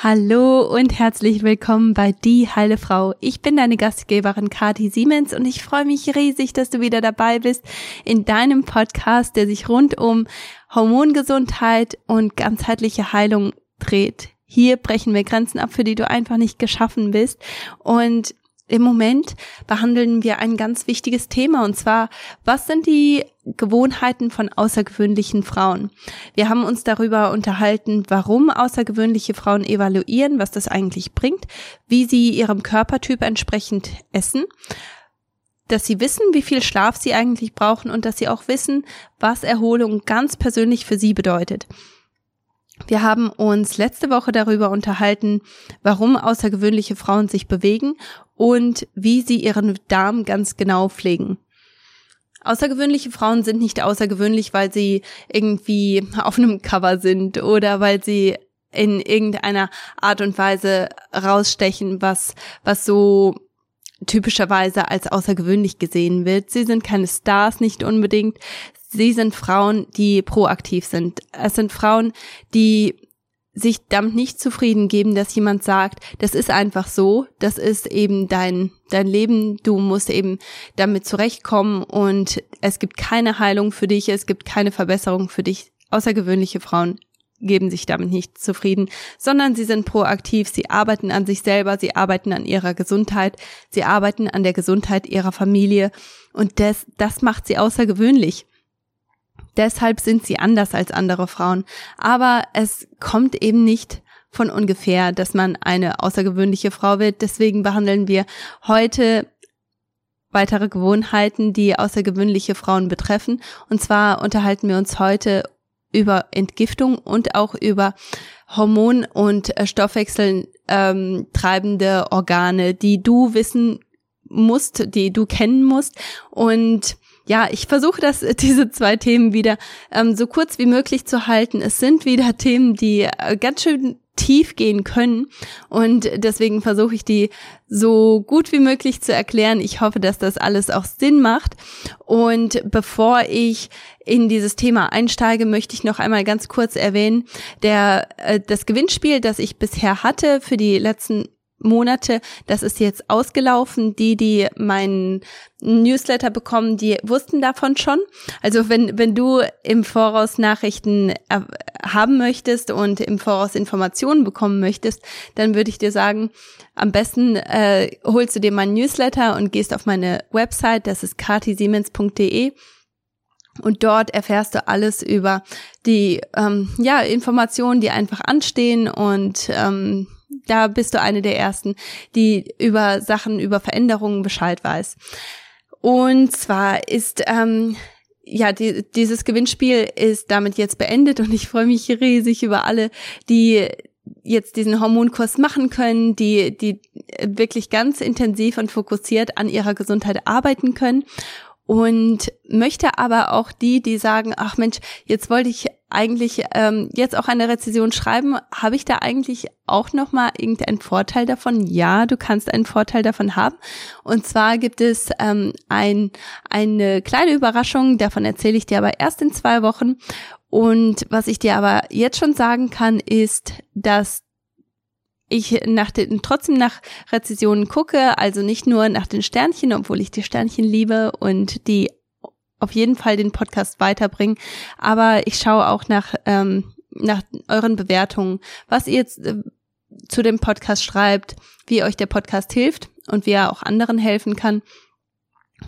Hallo und herzlich willkommen bei Die Heile Frau. Ich bin deine Gastgeberin Kati Siemens und ich freue mich riesig, dass du wieder dabei bist in deinem Podcast, der sich rund um Hormongesundheit und ganzheitliche Heilung dreht. Hier brechen wir Grenzen ab, für die du einfach nicht geschaffen bist. Und im Moment behandeln wir ein ganz wichtiges Thema und zwar, was sind die Gewohnheiten von außergewöhnlichen Frauen? Wir haben uns darüber unterhalten, warum außergewöhnliche Frauen evaluieren, was das eigentlich bringt, wie sie ihrem Körpertyp entsprechend essen, dass sie wissen, wie viel Schlaf sie eigentlich brauchen und dass sie auch wissen, was Erholung ganz persönlich für sie bedeutet. Wir haben uns letzte Woche darüber unterhalten, warum außergewöhnliche Frauen sich bewegen und wie sie ihren Darm ganz genau pflegen. Außergewöhnliche Frauen sind nicht außergewöhnlich, weil sie irgendwie auf einem Cover sind oder weil sie in irgendeiner Art und Weise rausstechen, was, was so typischerweise als außergewöhnlich gesehen wird. Sie sind keine Stars, nicht unbedingt. Sie sind Frauen, die proaktiv sind. Es sind Frauen, die sich damit nicht zufrieden geben, dass jemand sagt, das ist einfach so, das ist eben dein, dein Leben, du musst eben damit zurechtkommen und es gibt keine Heilung für dich, es gibt keine Verbesserung für dich. Außergewöhnliche Frauen geben sich damit nicht zufrieden, sondern sie sind proaktiv, sie arbeiten an sich selber, sie arbeiten an ihrer Gesundheit, sie arbeiten an der Gesundheit ihrer Familie und das, das macht sie außergewöhnlich. Deshalb sind sie anders als andere Frauen. Aber es kommt eben nicht von ungefähr, dass man eine außergewöhnliche Frau wird. Deswegen behandeln wir heute weitere Gewohnheiten, die außergewöhnliche Frauen betreffen. Und zwar unterhalten wir uns heute über Entgiftung und auch über Hormon- und Stoffwechsel ähm, treibende Organe, die du wissen musst, die du kennen musst. Und ja, ich versuche das, diese zwei Themen wieder ähm, so kurz wie möglich zu halten. Es sind wieder Themen, die äh, ganz schön tief gehen können und deswegen versuche ich die so gut wie möglich zu erklären. Ich hoffe, dass das alles auch Sinn macht. Und bevor ich in dieses Thema einsteige, möchte ich noch einmal ganz kurz erwähnen, der äh, das Gewinnspiel, das ich bisher hatte für die letzten Monate. Das ist jetzt ausgelaufen. Die, die meinen Newsletter bekommen, die wussten davon schon. Also wenn, wenn du im Voraus Nachrichten äh, haben möchtest und im Voraus Informationen bekommen möchtest, dann würde ich dir sagen, am besten äh, holst du dir meinen Newsletter und gehst auf meine Website, das ist katisiemens.de. Und dort erfährst du alles über die ähm, ja, Informationen, die einfach anstehen und ähm, da bist du eine der ersten, die über Sachen, über Veränderungen Bescheid weiß. Und zwar ist ähm, ja, die, dieses Gewinnspiel ist damit jetzt beendet und ich freue mich riesig über alle, die jetzt diesen Hormonkurs machen können, die, die wirklich ganz intensiv und fokussiert an ihrer Gesundheit arbeiten können und möchte aber auch die, die sagen, ach Mensch, jetzt wollte ich eigentlich ähm, jetzt auch eine Rezession schreiben, habe ich da eigentlich auch noch mal irgendeinen Vorteil davon? Ja, du kannst einen Vorteil davon haben. Und zwar gibt es ähm, ein, eine kleine Überraschung, davon erzähle ich dir aber erst in zwei Wochen. Und was ich dir aber jetzt schon sagen kann, ist, dass ich nach den, trotzdem nach Rezessionen gucke, also nicht nur nach den Sternchen, obwohl ich die Sternchen liebe und die auf jeden Fall den Podcast weiterbringen, aber ich schaue auch nach, ähm, nach euren Bewertungen, was ihr jetzt äh, zu dem Podcast schreibt, wie euch der Podcast hilft und wie er auch anderen helfen kann.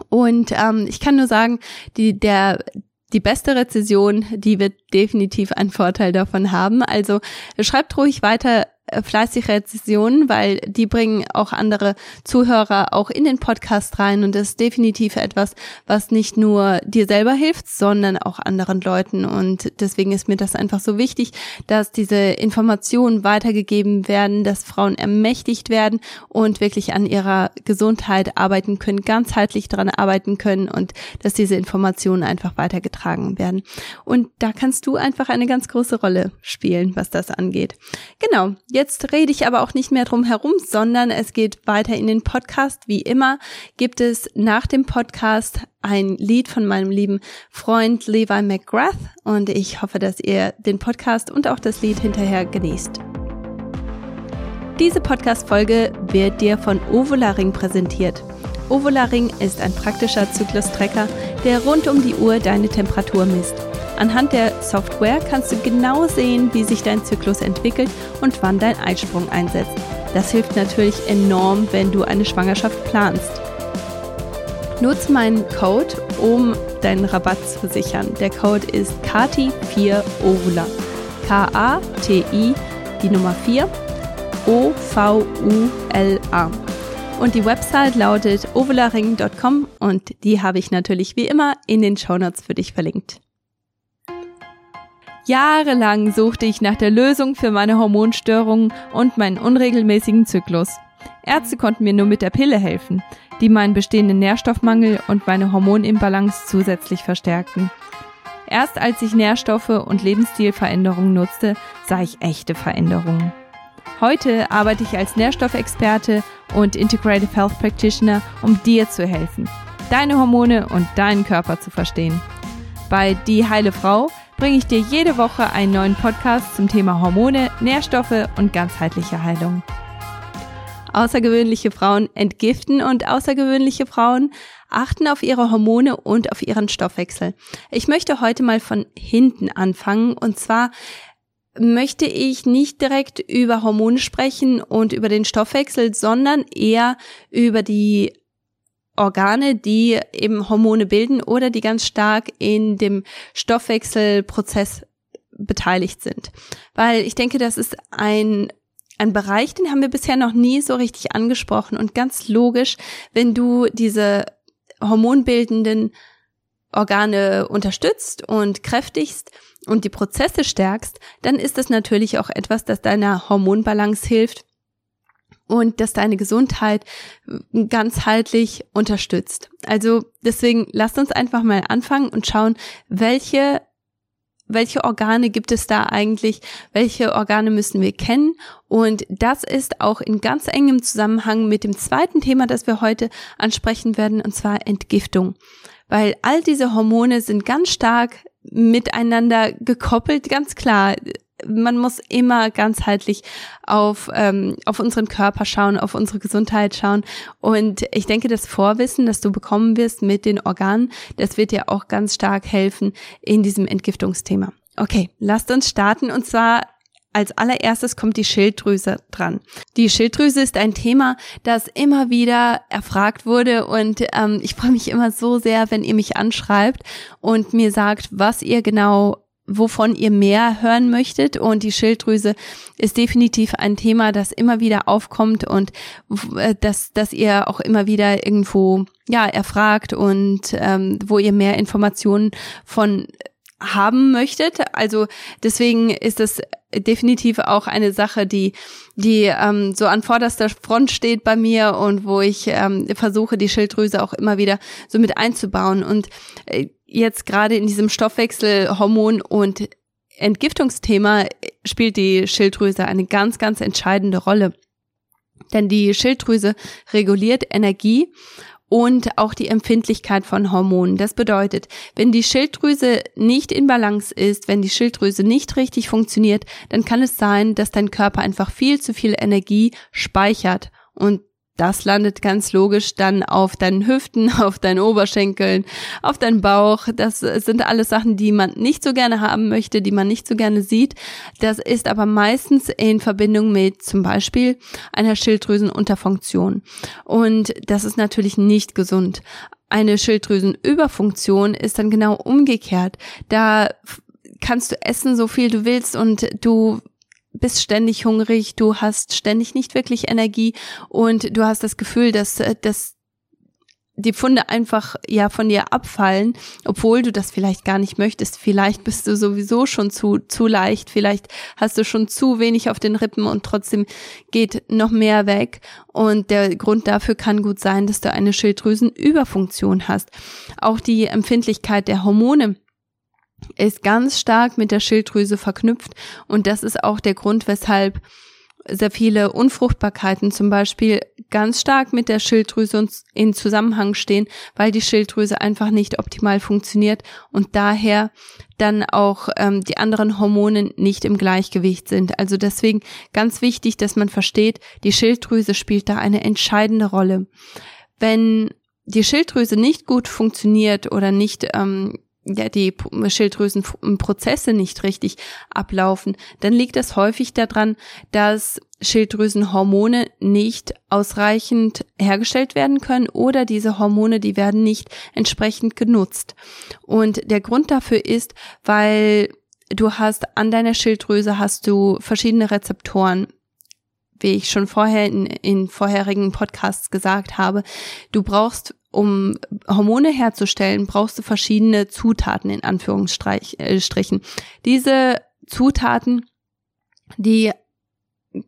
Und ähm, ich kann nur sagen, die, der, die beste Rezession, die wird definitiv einen Vorteil davon haben. Also schreibt ruhig weiter fleißig Rezensionen, weil die bringen auch andere Zuhörer auch in den Podcast rein und das ist definitiv etwas, was nicht nur dir selber hilft, sondern auch anderen Leuten und deswegen ist mir das einfach so wichtig, dass diese Informationen weitergegeben werden, dass Frauen ermächtigt werden und wirklich an ihrer Gesundheit arbeiten können, ganzheitlich daran arbeiten können und dass diese Informationen einfach weitergetragen werden. Und da kannst du einfach eine ganz große Rolle spielen, was das angeht. Genau. Jetzt rede ich aber auch nicht mehr drum herum, sondern es geht weiter in den Podcast. Wie immer gibt es nach dem Podcast ein Lied von meinem lieben Freund Levi McGrath und ich hoffe, dass ihr den Podcast und auch das Lied hinterher genießt. Diese Podcast-Folge wird dir von Ovularing präsentiert. Ovularing ist ein praktischer Zyklus-Tracker, der rund um die Uhr deine Temperatur misst. Anhand der Software kannst du genau sehen, wie sich dein Zyklus entwickelt und wann dein Eisprung einsetzt. Das hilft natürlich enorm, wenn du eine Schwangerschaft planst. Nutze meinen Code, um deinen Rabatt zu sichern. Der Code ist KATI4OVULA. K-A-T-I, die Nummer 4, O-V-U-L-A. Und die Website lautet ovularing.com und die habe ich natürlich wie immer in den Shownotes für dich verlinkt. Jahrelang suchte ich nach der Lösung für meine Hormonstörungen und meinen unregelmäßigen Zyklus. Ärzte konnten mir nur mit der Pille helfen, die meinen bestehenden Nährstoffmangel und meine Hormonimbalance zusätzlich verstärkten. Erst als ich Nährstoffe und Lebensstilveränderungen nutzte, sah ich echte Veränderungen. Heute arbeite ich als Nährstoffexperte und Integrative Health Practitioner, um dir zu helfen, deine Hormone und deinen Körper zu verstehen. Bei Die Heile Frau bringe ich dir jede Woche einen neuen Podcast zum Thema Hormone, Nährstoffe und ganzheitliche Heilung. Außergewöhnliche Frauen entgiften und außergewöhnliche Frauen achten auf ihre Hormone und auf ihren Stoffwechsel. Ich möchte heute mal von hinten anfangen und zwar möchte ich nicht direkt über Hormone sprechen und über den Stoffwechsel, sondern eher über die Organe, die eben Hormone bilden oder die ganz stark in dem Stoffwechselprozess beteiligt sind. Weil ich denke, das ist ein ein Bereich, den haben wir bisher noch nie so richtig angesprochen und ganz logisch, wenn du diese hormonbildenden Organe unterstützt und kräftigst und die Prozesse stärkst, dann ist das natürlich auch etwas, das deiner Hormonbalance hilft und das deine Gesundheit ganzheitlich unterstützt. Also deswegen lasst uns einfach mal anfangen und schauen, welche welche Organe gibt es da eigentlich, welche Organe müssen wir kennen. Und das ist auch in ganz engem Zusammenhang mit dem zweiten Thema, das wir heute ansprechen werden, und zwar Entgiftung. Weil all diese Hormone sind ganz stark miteinander gekoppelt, ganz klar man muss immer ganzheitlich auf, ähm, auf unseren Körper schauen, auf unsere Gesundheit schauen. Und ich denke, das Vorwissen, das du bekommen wirst mit den Organen, das wird dir auch ganz stark helfen in diesem Entgiftungsthema. Okay, lasst uns starten und zwar als allererstes kommt die Schilddrüse dran. Die Schilddrüse ist ein Thema, das immer wieder erfragt wurde und ähm, ich freue mich immer so sehr, wenn ihr mich anschreibt und mir sagt, was ihr genau wovon ihr mehr hören möchtet. Und die Schilddrüse ist definitiv ein Thema, das immer wieder aufkommt und äh, dass, dass ihr auch immer wieder irgendwo ja erfragt und ähm, wo ihr mehr Informationen von haben möchtet. Also deswegen ist es definitiv auch eine Sache, die die ähm, so an vorderster Front steht bei mir und wo ich ähm, versuche, die Schilddrüse auch immer wieder so mit einzubauen. Und äh, jetzt gerade in diesem Stoffwechsel, Hormon und Entgiftungsthema spielt die Schilddrüse eine ganz, ganz entscheidende Rolle. Denn die Schilddrüse reguliert Energie und auch die Empfindlichkeit von Hormonen. Das bedeutet, wenn die Schilddrüse nicht in Balance ist, wenn die Schilddrüse nicht richtig funktioniert, dann kann es sein, dass dein Körper einfach viel zu viel Energie speichert und das landet ganz logisch dann auf deinen Hüften, auf deinen Oberschenkeln, auf deinen Bauch. Das sind alles Sachen, die man nicht so gerne haben möchte, die man nicht so gerne sieht. Das ist aber meistens in Verbindung mit zum Beispiel einer Schilddrüsenunterfunktion. Und das ist natürlich nicht gesund. Eine Schilddrüsenüberfunktion ist dann genau umgekehrt. Da kannst du essen, so viel du willst und du bist ständig hungrig, du hast ständig nicht wirklich Energie und du hast das Gefühl, dass, äh, dass die Funde einfach ja von dir abfallen, obwohl du das vielleicht gar nicht möchtest. Vielleicht bist du sowieso schon zu, zu leicht, vielleicht hast du schon zu wenig auf den Rippen und trotzdem geht noch mehr weg. Und der Grund dafür kann gut sein, dass du eine Schilddrüsenüberfunktion hast. Auch die Empfindlichkeit der Hormone ist ganz stark mit der Schilddrüse verknüpft und das ist auch der Grund, weshalb sehr viele Unfruchtbarkeiten zum Beispiel ganz stark mit der Schilddrüse in Zusammenhang stehen, weil die Schilddrüse einfach nicht optimal funktioniert und daher dann auch ähm, die anderen Hormone nicht im Gleichgewicht sind. Also deswegen ganz wichtig, dass man versteht, die Schilddrüse spielt da eine entscheidende Rolle. Wenn die Schilddrüse nicht gut funktioniert oder nicht ähm, ja, die Schilddrüsenprozesse nicht richtig ablaufen, dann liegt das häufig daran, dass Schilddrüsenhormone nicht ausreichend hergestellt werden können oder diese Hormone, die werden nicht entsprechend genutzt. Und der Grund dafür ist, weil du hast an deiner Schilddrüse hast du verschiedene Rezeptoren wie ich schon vorher in, in vorherigen Podcasts gesagt habe, du brauchst um Hormone herzustellen, brauchst du verschiedene Zutaten in Anführungsstrichen. Diese Zutaten, die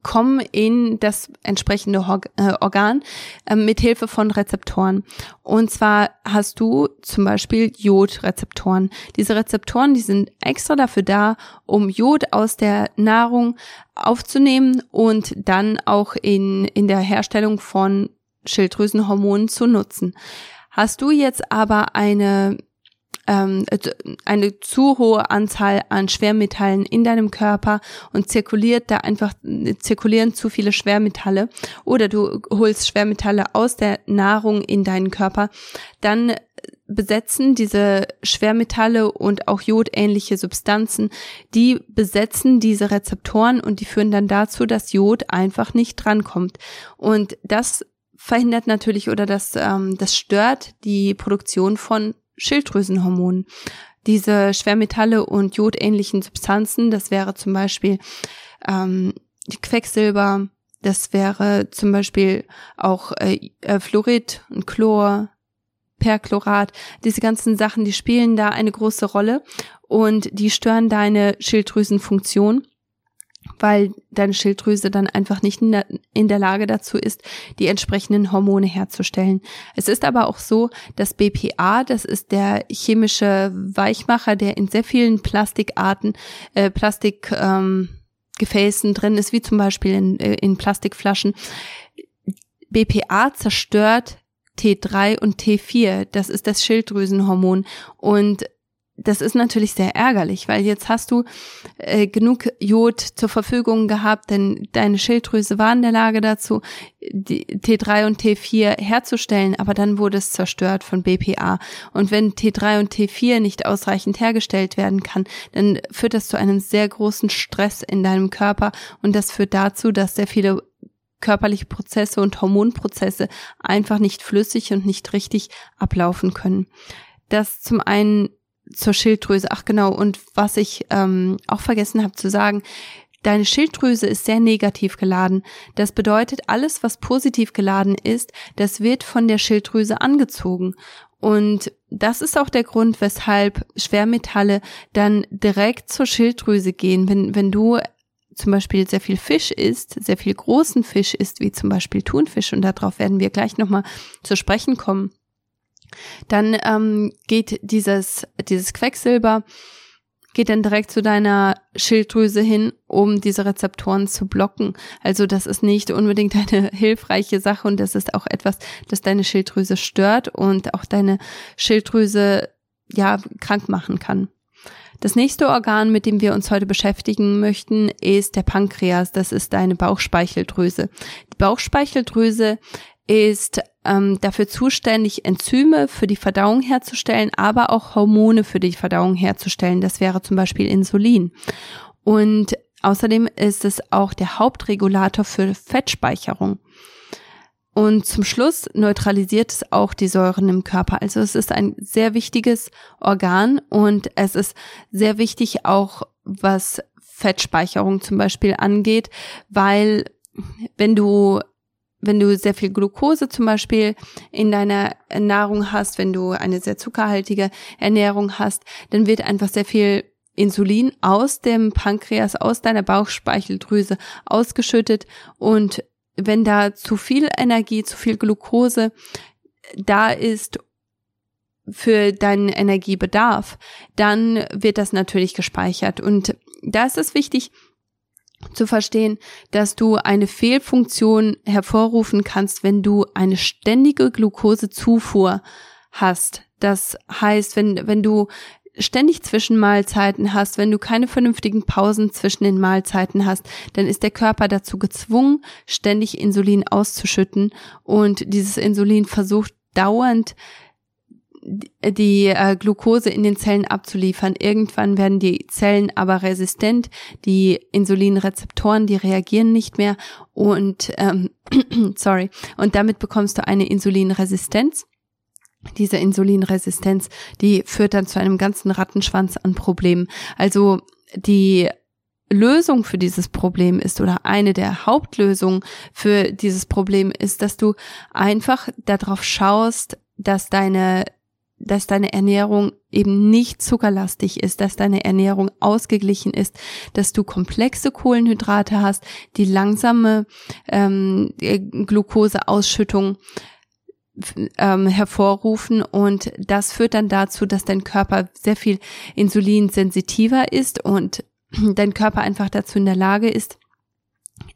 kommen in das entsprechende äh, Organ äh, mit Hilfe von Rezeptoren. Und zwar hast du zum Beispiel Jodrezeptoren. Diese Rezeptoren, die sind extra dafür da, um Jod aus der Nahrung aufzunehmen und dann auch in, in der Herstellung von Schilddrüsenhormonen zu nutzen. Hast du jetzt aber eine ähm, eine zu hohe Anzahl an Schwermetallen in deinem Körper und zirkuliert da einfach, zirkulieren zu viele Schwermetalle oder du holst Schwermetalle aus der Nahrung in deinen Körper, dann besetzen diese Schwermetalle und auch jodähnliche Substanzen, die besetzen diese Rezeptoren und die führen dann dazu, dass Jod einfach nicht drankommt. Und das verhindert natürlich oder das, ähm, das stört die Produktion von Schilddrüsenhormonen. Diese Schwermetalle und jodähnlichen Substanzen, das wäre zum Beispiel ähm, Quecksilber, das wäre zum Beispiel auch äh, äh, Fluorid und Chlor, Perchlorat, diese ganzen Sachen, die spielen da eine große Rolle und die stören deine Schilddrüsenfunktion weil deine Schilddrüse dann einfach nicht in der, Lage dazu ist, die entsprechenden Hormone herzustellen. Es ist aber auch so, dass BPA, das ist der chemische Weichmacher, der in sehr vielen Plastikarten, äh, Plastikgefäßen ähm, drin ist, wie zum Beispiel in, äh, in Plastikflaschen. BPA zerstört T3 und T4, das ist das Schilddrüsenhormon und das ist natürlich sehr ärgerlich, weil jetzt hast du äh, genug Jod zur Verfügung gehabt, denn deine Schilddrüse war in der Lage dazu, die T3 und T4 herzustellen, aber dann wurde es zerstört von BPA. Und wenn T3 und T4 nicht ausreichend hergestellt werden kann, dann führt das zu einem sehr großen Stress in deinem Körper und das führt dazu, dass sehr viele körperliche Prozesse und Hormonprozesse einfach nicht flüssig und nicht richtig ablaufen können. Das zum einen zur Schilddrüse. Ach genau, und was ich ähm, auch vergessen habe zu sagen, Deine Schilddrüse ist sehr negativ geladen. Das bedeutet, alles, was positiv geladen ist, das wird von der Schilddrüse angezogen. Und das ist auch der Grund, weshalb Schwermetalle dann direkt zur Schilddrüse gehen. Wenn, wenn du zum Beispiel sehr viel Fisch isst, sehr viel großen Fisch isst, wie zum Beispiel Thunfisch, und darauf werden wir gleich nochmal zu sprechen kommen, dann ähm, geht dieses, dieses Quecksilber geht dann direkt zu deiner Schilddrüse hin, um diese Rezeptoren zu blocken. Also das ist nicht unbedingt eine hilfreiche Sache und das ist auch etwas, das deine Schilddrüse stört und auch deine Schilddrüse ja krank machen kann. Das nächste Organ, mit dem wir uns heute beschäftigen möchten, ist der Pankreas. Das ist deine Bauchspeicheldrüse. Die Bauchspeicheldrüse ist ähm, dafür zuständig, Enzyme für die Verdauung herzustellen, aber auch Hormone für die Verdauung herzustellen. Das wäre zum Beispiel Insulin. Und außerdem ist es auch der Hauptregulator für Fettspeicherung. Und zum Schluss neutralisiert es auch die Säuren im Körper. Also es ist ein sehr wichtiges Organ und es ist sehr wichtig auch, was Fettspeicherung zum Beispiel angeht, weil wenn du wenn du sehr viel Glucose zum Beispiel in deiner Nahrung hast, wenn du eine sehr zuckerhaltige Ernährung hast, dann wird einfach sehr viel Insulin aus dem Pankreas, aus deiner Bauchspeicheldrüse ausgeschüttet. Und wenn da zu viel Energie, zu viel Glucose da ist für deinen Energiebedarf, dann wird das natürlich gespeichert. Und da ist es wichtig, zu verstehen, dass du eine Fehlfunktion hervorrufen kannst, wenn du eine ständige Glukosezufuhr hast. Das heißt, wenn, wenn du ständig Zwischenmahlzeiten hast, wenn du keine vernünftigen Pausen zwischen den Mahlzeiten hast, dann ist der Körper dazu gezwungen, ständig Insulin auszuschütten und dieses Insulin versucht dauernd die äh, Glucose in den Zellen abzuliefern. Irgendwann werden die Zellen aber resistent, die Insulinrezeptoren, die reagieren nicht mehr und ähm, sorry und damit bekommst du eine Insulinresistenz. Diese Insulinresistenz, die führt dann zu einem ganzen Rattenschwanz an Problemen. Also die Lösung für dieses Problem ist oder eine der Hauptlösungen für dieses Problem ist, dass du einfach darauf schaust, dass deine dass deine Ernährung eben nicht zuckerlastig ist, dass deine Ernährung ausgeglichen ist, dass du komplexe Kohlenhydrate hast, die langsame ähm, Glukoseausschüttung ähm, hervorrufen. Und das führt dann dazu, dass dein Körper sehr viel insulinsensitiver ist und dein Körper einfach dazu in der Lage ist,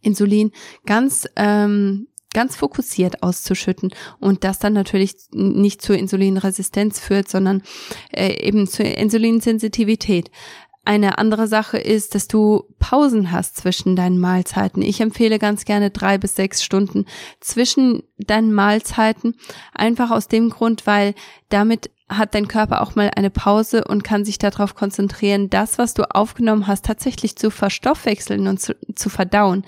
Insulin ganz ähm, ganz fokussiert auszuschütten und das dann natürlich nicht zur Insulinresistenz führt, sondern äh, eben zur Insulinsensitivität. Eine andere Sache ist, dass du Pausen hast zwischen deinen Mahlzeiten. Ich empfehle ganz gerne drei bis sechs Stunden zwischen deinen Mahlzeiten. Einfach aus dem Grund, weil damit hat dein Körper auch mal eine Pause und kann sich darauf konzentrieren, das, was du aufgenommen hast, tatsächlich zu verstoffwechseln und zu, zu verdauen.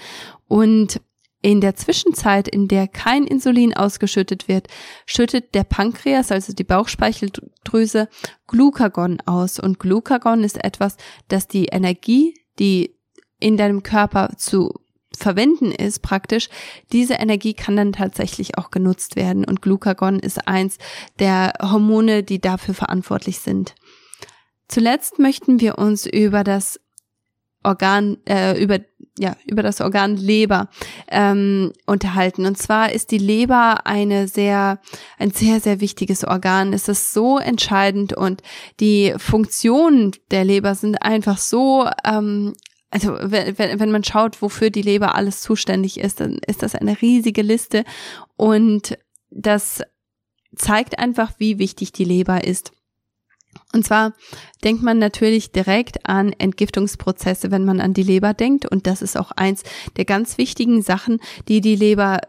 Und in der Zwischenzeit, in der kein Insulin ausgeschüttet wird, schüttet der Pankreas, also die Bauchspeicheldrüse, Glucagon aus. Und Glucagon ist etwas, das die Energie, die in deinem Körper zu verwenden ist praktisch, diese Energie kann dann tatsächlich auch genutzt werden. Und Glucagon ist eins der Hormone, die dafür verantwortlich sind. Zuletzt möchten wir uns über das Organ, äh, über ja, über das Organ Leber ähm, unterhalten. Und zwar ist die Leber eine sehr, ein sehr, sehr wichtiges Organ. Es ist so entscheidend und die Funktionen der Leber sind einfach so ähm, also wenn, wenn man schaut, wofür die Leber alles zuständig ist, dann ist das eine riesige Liste und das zeigt einfach, wie wichtig die Leber ist. Und zwar denkt man natürlich direkt an Entgiftungsprozesse, wenn man an die Leber denkt. Und das ist auch eins der ganz wichtigen Sachen, die die Leber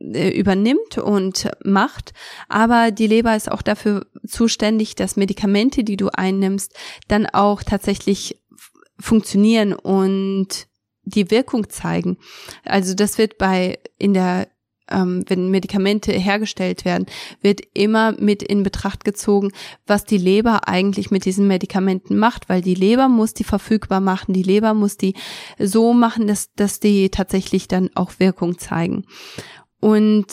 äh, übernimmt und macht. Aber die Leber ist auch dafür zuständig, dass Medikamente, die du einnimmst, dann auch tatsächlich funktionieren und die Wirkung zeigen. Also das wird bei in der ähm, wenn Medikamente hergestellt werden, wird immer mit in Betracht gezogen, was die Leber eigentlich mit diesen Medikamenten macht, weil die Leber muss die verfügbar machen, die Leber muss die so machen, dass, dass die tatsächlich dann auch Wirkung zeigen. Und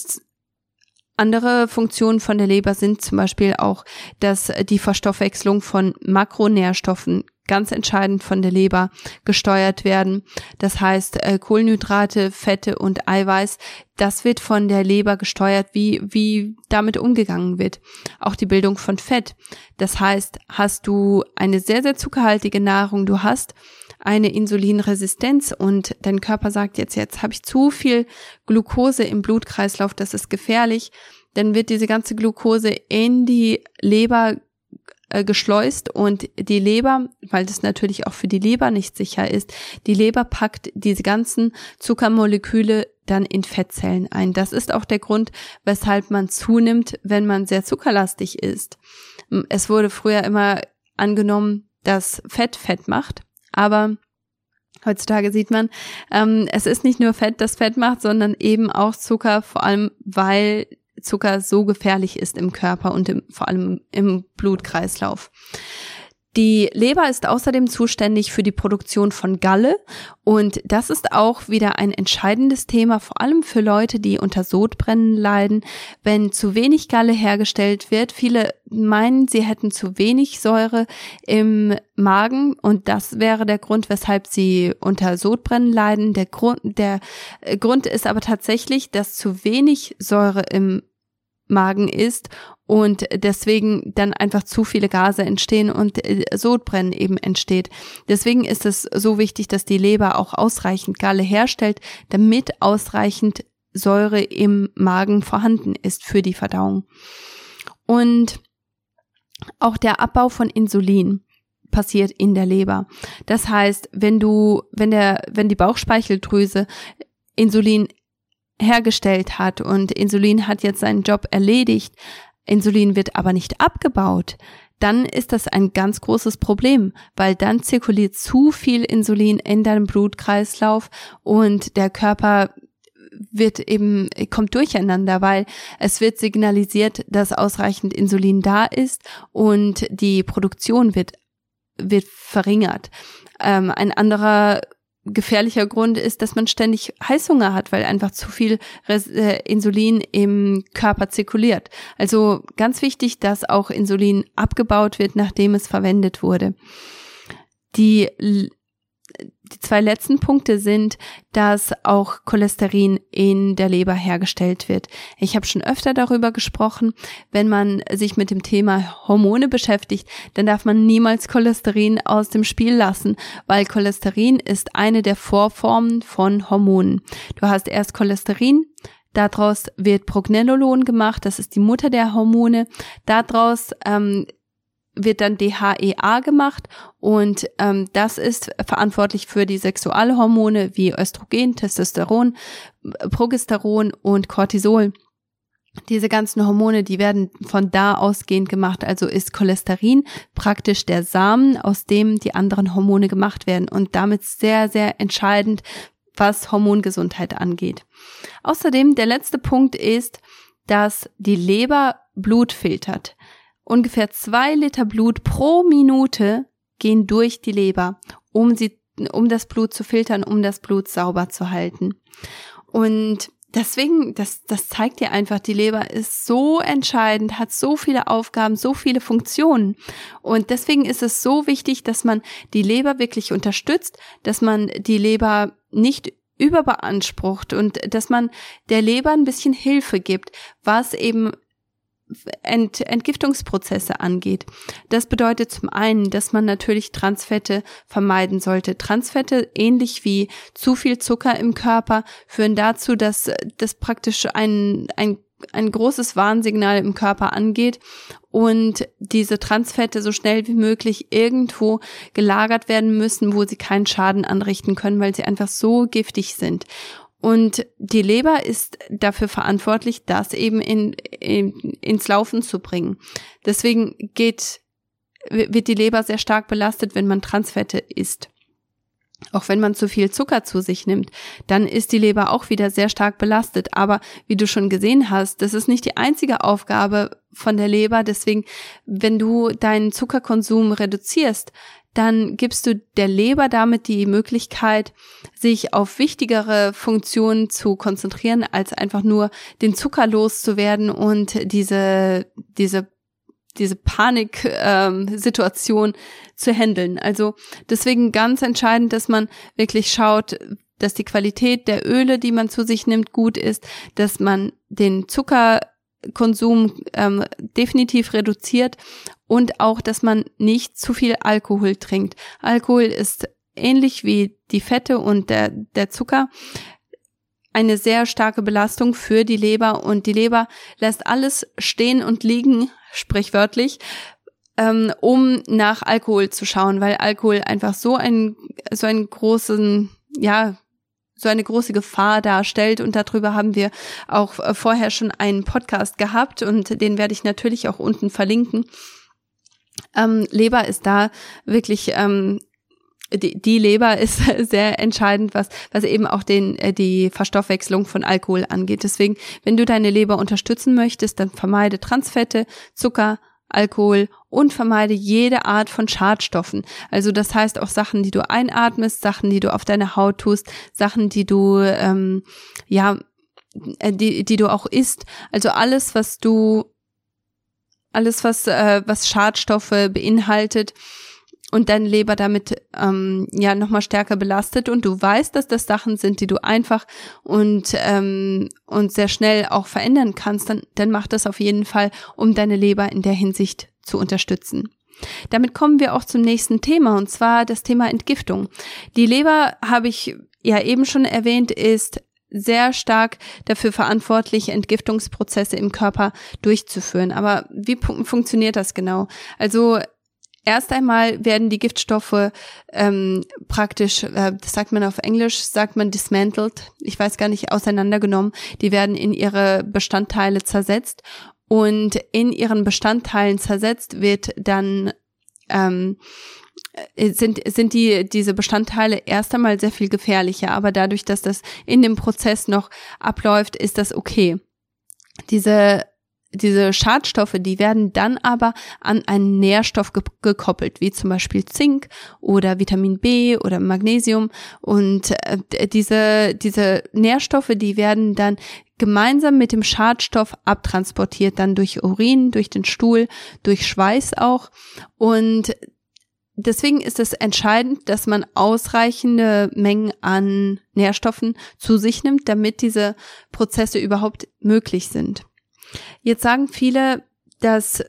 andere Funktionen von der Leber sind zum Beispiel auch, dass die Verstoffwechslung von Makronährstoffen ganz entscheidend von der Leber gesteuert werden. Das heißt, äh, Kohlenhydrate, Fette und Eiweiß, das wird von der Leber gesteuert, wie, wie damit umgegangen wird. Auch die Bildung von Fett. Das heißt, hast du eine sehr, sehr zuckerhaltige Nahrung, du hast eine Insulinresistenz und dein Körper sagt jetzt, jetzt habe ich zu viel Glucose im Blutkreislauf, das ist gefährlich, dann wird diese ganze Glucose in die Leber äh, geschleust und die Leber, weil das natürlich auch für die Leber nicht sicher ist, die Leber packt diese ganzen Zuckermoleküle dann in Fettzellen ein. Das ist auch der Grund, weshalb man zunimmt, wenn man sehr zuckerlastig ist. Es wurde früher immer angenommen, dass Fett Fett macht, aber Heutzutage sieht man, ähm, es ist nicht nur Fett, das Fett macht, sondern eben auch Zucker, vor allem weil Zucker so gefährlich ist im Körper und im, vor allem im Blutkreislauf. Die Leber ist außerdem zuständig für die Produktion von Galle und das ist auch wieder ein entscheidendes Thema, vor allem für Leute, die unter Sodbrennen leiden. Wenn zu wenig Galle hergestellt wird, viele meinen, sie hätten zu wenig Säure im Magen und das wäre der Grund, weshalb sie unter Sodbrennen leiden. Der Grund, der Grund ist aber tatsächlich, dass zu wenig Säure im Magen ist und deswegen dann einfach zu viele Gase entstehen und äh, Sodbrennen eben entsteht. Deswegen ist es so wichtig, dass die Leber auch ausreichend Galle herstellt, damit ausreichend Säure im Magen vorhanden ist für die Verdauung. Und auch der Abbau von Insulin passiert in der Leber. Das heißt, wenn du, wenn der, wenn die Bauchspeicheldrüse Insulin hergestellt hat und Insulin hat jetzt seinen Job erledigt, Insulin wird aber nicht abgebaut, dann ist das ein ganz großes Problem, weil dann zirkuliert zu viel Insulin in deinem Blutkreislauf und der Körper wird eben, kommt durcheinander, weil es wird signalisiert, dass ausreichend Insulin da ist und die Produktion wird, wird verringert. Ähm, ein anderer gefährlicher Grund ist, dass man ständig Heißhunger hat, weil einfach zu viel äh, Insulin im Körper zirkuliert. Also ganz wichtig, dass auch Insulin abgebaut wird, nachdem es verwendet wurde. Die die zwei letzten Punkte sind, dass auch Cholesterin in der Leber hergestellt wird. Ich habe schon öfter darüber gesprochen, wenn man sich mit dem Thema Hormone beschäftigt, dann darf man niemals Cholesterin aus dem Spiel lassen, weil Cholesterin ist eine der Vorformen von Hormonen. Du hast erst Cholesterin, Daraus wird Prognenolon gemacht, das ist die Mutter der Hormone. Daraus ähm, wird dann DHEA gemacht und ähm, das ist verantwortlich für die Sexualhormone wie Östrogen, Testosteron, Progesteron und Cortisol. Diese ganzen Hormone, die werden von da ausgehend gemacht. Also ist Cholesterin praktisch der Samen, aus dem die anderen Hormone gemacht werden und damit sehr, sehr entscheidend, was Hormongesundheit angeht. Außerdem der letzte Punkt ist, dass die Leber Blut filtert. Ungefähr zwei Liter Blut pro Minute gehen durch die Leber, um sie, um das Blut zu filtern, um das Blut sauber zu halten. Und deswegen, das, das zeigt dir einfach, die Leber ist so entscheidend, hat so viele Aufgaben, so viele Funktionen. Und deswegen ist es so wichtig, dass man die Leber wirklich unterstützt, dass man die Leber nicht überbeansprucht und dass man der Leber ein bisschen Hilfe gibt, was eben Ent Entgiftungsprozesse angeht. Das bedeutet zum einen, dass man natürlich Transfette vermeiden sollte. Transfette, ähnlich wie zu viel Zucker im Körper, führen dazu, dass das praktisch ein, ein, ein großes Warnsignal im Körper angeht und diese Transfette so schnell wie möglich irgendwo gelagert werden müssen, wo sie keinen Schaden anrichten können, weil sie einfach so giftig sind. Und die Leber ist dafür verantwortlich, das eben in, in, ins Laufen zu bringen. Deswegen geht, wird die Leber sehr stark belastet, wenn man Transfette isst. Auch wenn man zu viel Zucker zu sich nimmt, dann ist die Leber auch wieder sehr stark belastet. Aber wie du schon gesehen hast, das ist nicht die einzige Aufgabe von der Leber. Deswegen, wenn du deinen Zuckerkonsum reduzierst, dann gibst du der Leber damit die Möglichkeit, sich auf wichtigere Funktionen zu konzentrieren, als einfach nur den Zucker loszuwerden und diese, diese diese Panik-Situation ähm, zu handeln. Also deswegen ganz entscheidend, dass man wirklich schaut, dass die Qualität der Öle, die man zu sich nimmt, gut ist, dass man den Zuckerkonsum ähm, definitiv reduziert und auch, dass man nicht zu viel Alkohol trinkt. Alkohol ist ähnlich wie die Fette und der, der Zucker eine sehr starke Belastung für die Leber und die Leber lässt alles stehen und liegen, sprichwörtlich, ähm, um nach Alkohol zu schauen, weil Alkohol einfach so ein so einen großen ja so eine große Gefahr darstellt und darüber haben wir auch äh, vorher schon einen Podcast gehabt und den werde ich natürlich auch unten verlinken. Ähm, Leber ist da wirklich ähm, die, Leber ist sehr entscheidend, was, was eben auch den, äh, die Verstoffwechslung von Alkohol angeht. Deswegen, wenn du deine Leber unterstützen möchtest, dann vermeide Transfette, Zucker, Alkohol und vermeide jede Art von Schadstoffen. Also das heißt auch Sachen, die du einatmest, Sachen, die du auf deine Haut tust, Sachen, die du ähm, ja, äh, die, die du auch isst. Also alles, was du alles, was, äh, was Schadstoffe beinhaltet. und deine Leber damit ähm, ja nochmal stärker belastet und du weißt, dass das Sachen sind, die du einfach und ähm, und sehr schnell auch verändern kannst, dann dann mach das auf jeden Fall, um deine Leber in der Hinsicht zu unterstützen. Damit kommen wir auch zum nächsten Thema und zwar das Thema Entgiftung. Die Leber habe ich ja eben schon erwähnt, ist sehr stark dafür verantwortlich, Entgiftungsprozesse im Körper durchzuführen. Aber wie funktioniert das genau? Also Erst einmal werden die Giftstoffe ähm, praktisch, äh, das sagt man auf Englisch, sagt man dismantled, ich weiß gar nicht, auseinandergenommen. Die werden in ihre Bestandteile zersetzt und in ihren Bestandteilen zersetzt wird dann ähm, äh, sind, sind die, diese Bestandteile erst einmal sehr viel gefährlicher, aber dadurch, dass das in dem Prozess noch abläuft, ist das okay. Diese diese Schadstoffe, die werden dann aber an einen Nährstoff ge gekoppelt, wie zum Beispiel Zink oder Vitamin B oder Magnesium. Und äh, diese, diese Nährstoffe, die werden dann gemeinsam mit dem Schadstoff abtransportiert, dann durch Urin, durch den Stuhl, durch Schweiß auch. Und deswegen ist es entscheidend, dass man ausreichende Mengen an Nährstoffen zu sich nimmt, damit diese Prozesse überhaupt möglich sind. Jetzt sagen viele, dass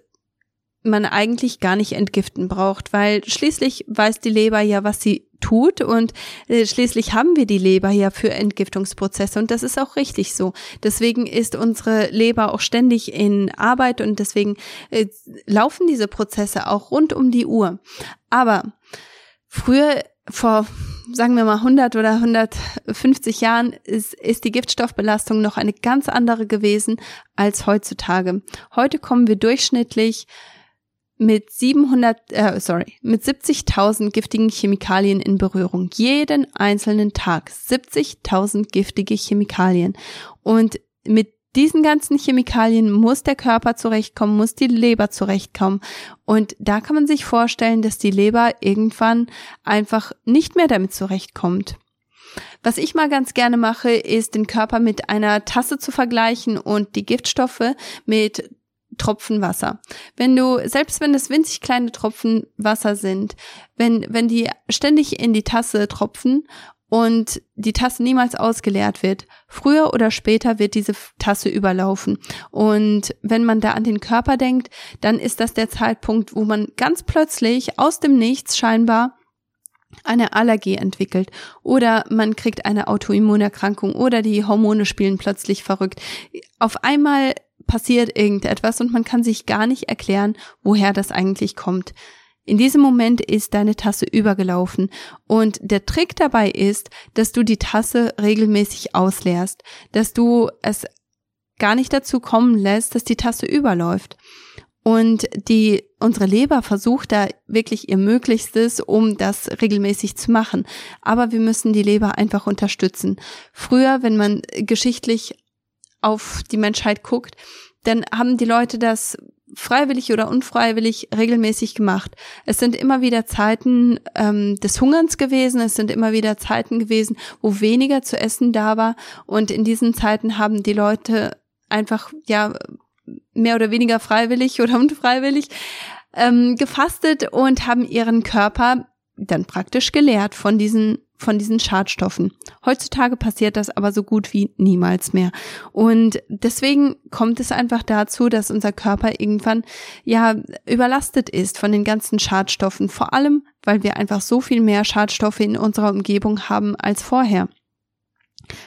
man eigentlich gar nicht entgiften braucht, weil schließlich weiß die Leber ja, was sie tut und äh, schließlich haben wir die Leber ja für Entgiftungsprozesse und das ist auch richtig so. Deswegen ist unsere Leber auch ständig in Arbeit und deswegen äh, laufen diese Prozesse auch rund um die Uhr. Aber früher vor sagen wir mal 100 oder 150 Jahren ist, ist die Giftstoffbelastung noch eine ganz andere gewesen als heutzutage. Heute kommen wir durchschnittlich mit 700, äh, sorry, mit 70.000 giftigen Chemikalien in Berührung. Jeden einzelnen Tag 70.000 giftige Chemikalien. Und mit diesen ganzen Chemikalien muss der Körper zurechtkommen, muss die Leber zurechtkommen. Und da kann man sich vorstellen, dass die Leber irgendwann einfach nicht mehr damit zurechtkommt. Was ich mal ganz gerne mache, ist den Körper mit einer Tasse zu vergleichen und die Giftstoffe mit Tropfen Wasser. Wenn du, selbst wenn es winzig kleine Tropfen Wasser sind, wenn, wenn die ständig in die Tasse tropfen und die Tasse niemals ausgeleert wird. Früher oder später wird diese Tasse überlaufen. Und wenn man da an den Körper denkt, dann ist das der Zeitpunkt, wo man ganz plötzlich aus dem Nichts scheinbar eine Allergie entwickelt oder man kriegt eine Autoimmunerkrankung oder die Hormone spielen plötzlich verrückt. Auf einmal passiert irgendetwas und man kann sich gar nicht erklären, woher das eigentlich kommt. In diesem Moment ist deine Tasse übergelaufen und der Trick dabei ist, dass du die Tasse regelmäßig ausleerst, dass du es gar nicht dazu kommen lässt, dass die Tasse überläuft. Und die, unsere Leber versucht da wirklich ihr Möglichstes, um das regelmäßig zu machen. Aber wir müssen die Leber einfach unterstützen. Früher, wenn man geschichtlich auf die Menschheit guckt, dann haben die Leute das freiwillig oder unfreiwillig regelmäßig gemacht. Es sind immer wieder Zeiten ähm, des Hungerns gewesen, es sind immer wieder Zeiten gewesen, wo weniger zu essen da war und in diesen Zeiten haben die Leute einfach ja mehr oder weniger freiwillig oder unfreiwillig ähm, gefastet und haben ihren Körper dann praktisch geleert von diesen von diesen Schadstoffen. Heutzutage passiert das aber so gut wie niemals mehr. Und deswegen kommt es einfach dazu, dass unser Körper irgendwann ja überlastet ist von den ganzen Schadstoffen. Vor allem, weil wir einfach so viel mehr Schadstoffe in unserer Umgebung haben als vorher.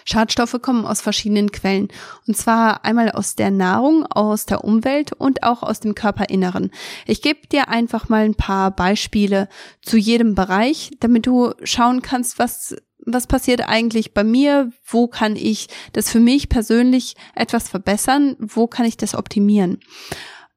Schadstoffe kommen aus verschiedenen Quellen. Und zwar einmal aus der Nahrung, aus der Umwelt und auch aus dem Körperinneren. Ich gebe dir einfach mal ein paar Beispiele zu jedem Bereich, damit du schauen kannst, was was passiert eigentlich bei mir? Wo kann ich das für mich persönlich etwas verbessern? Wo kann ich das optimieren?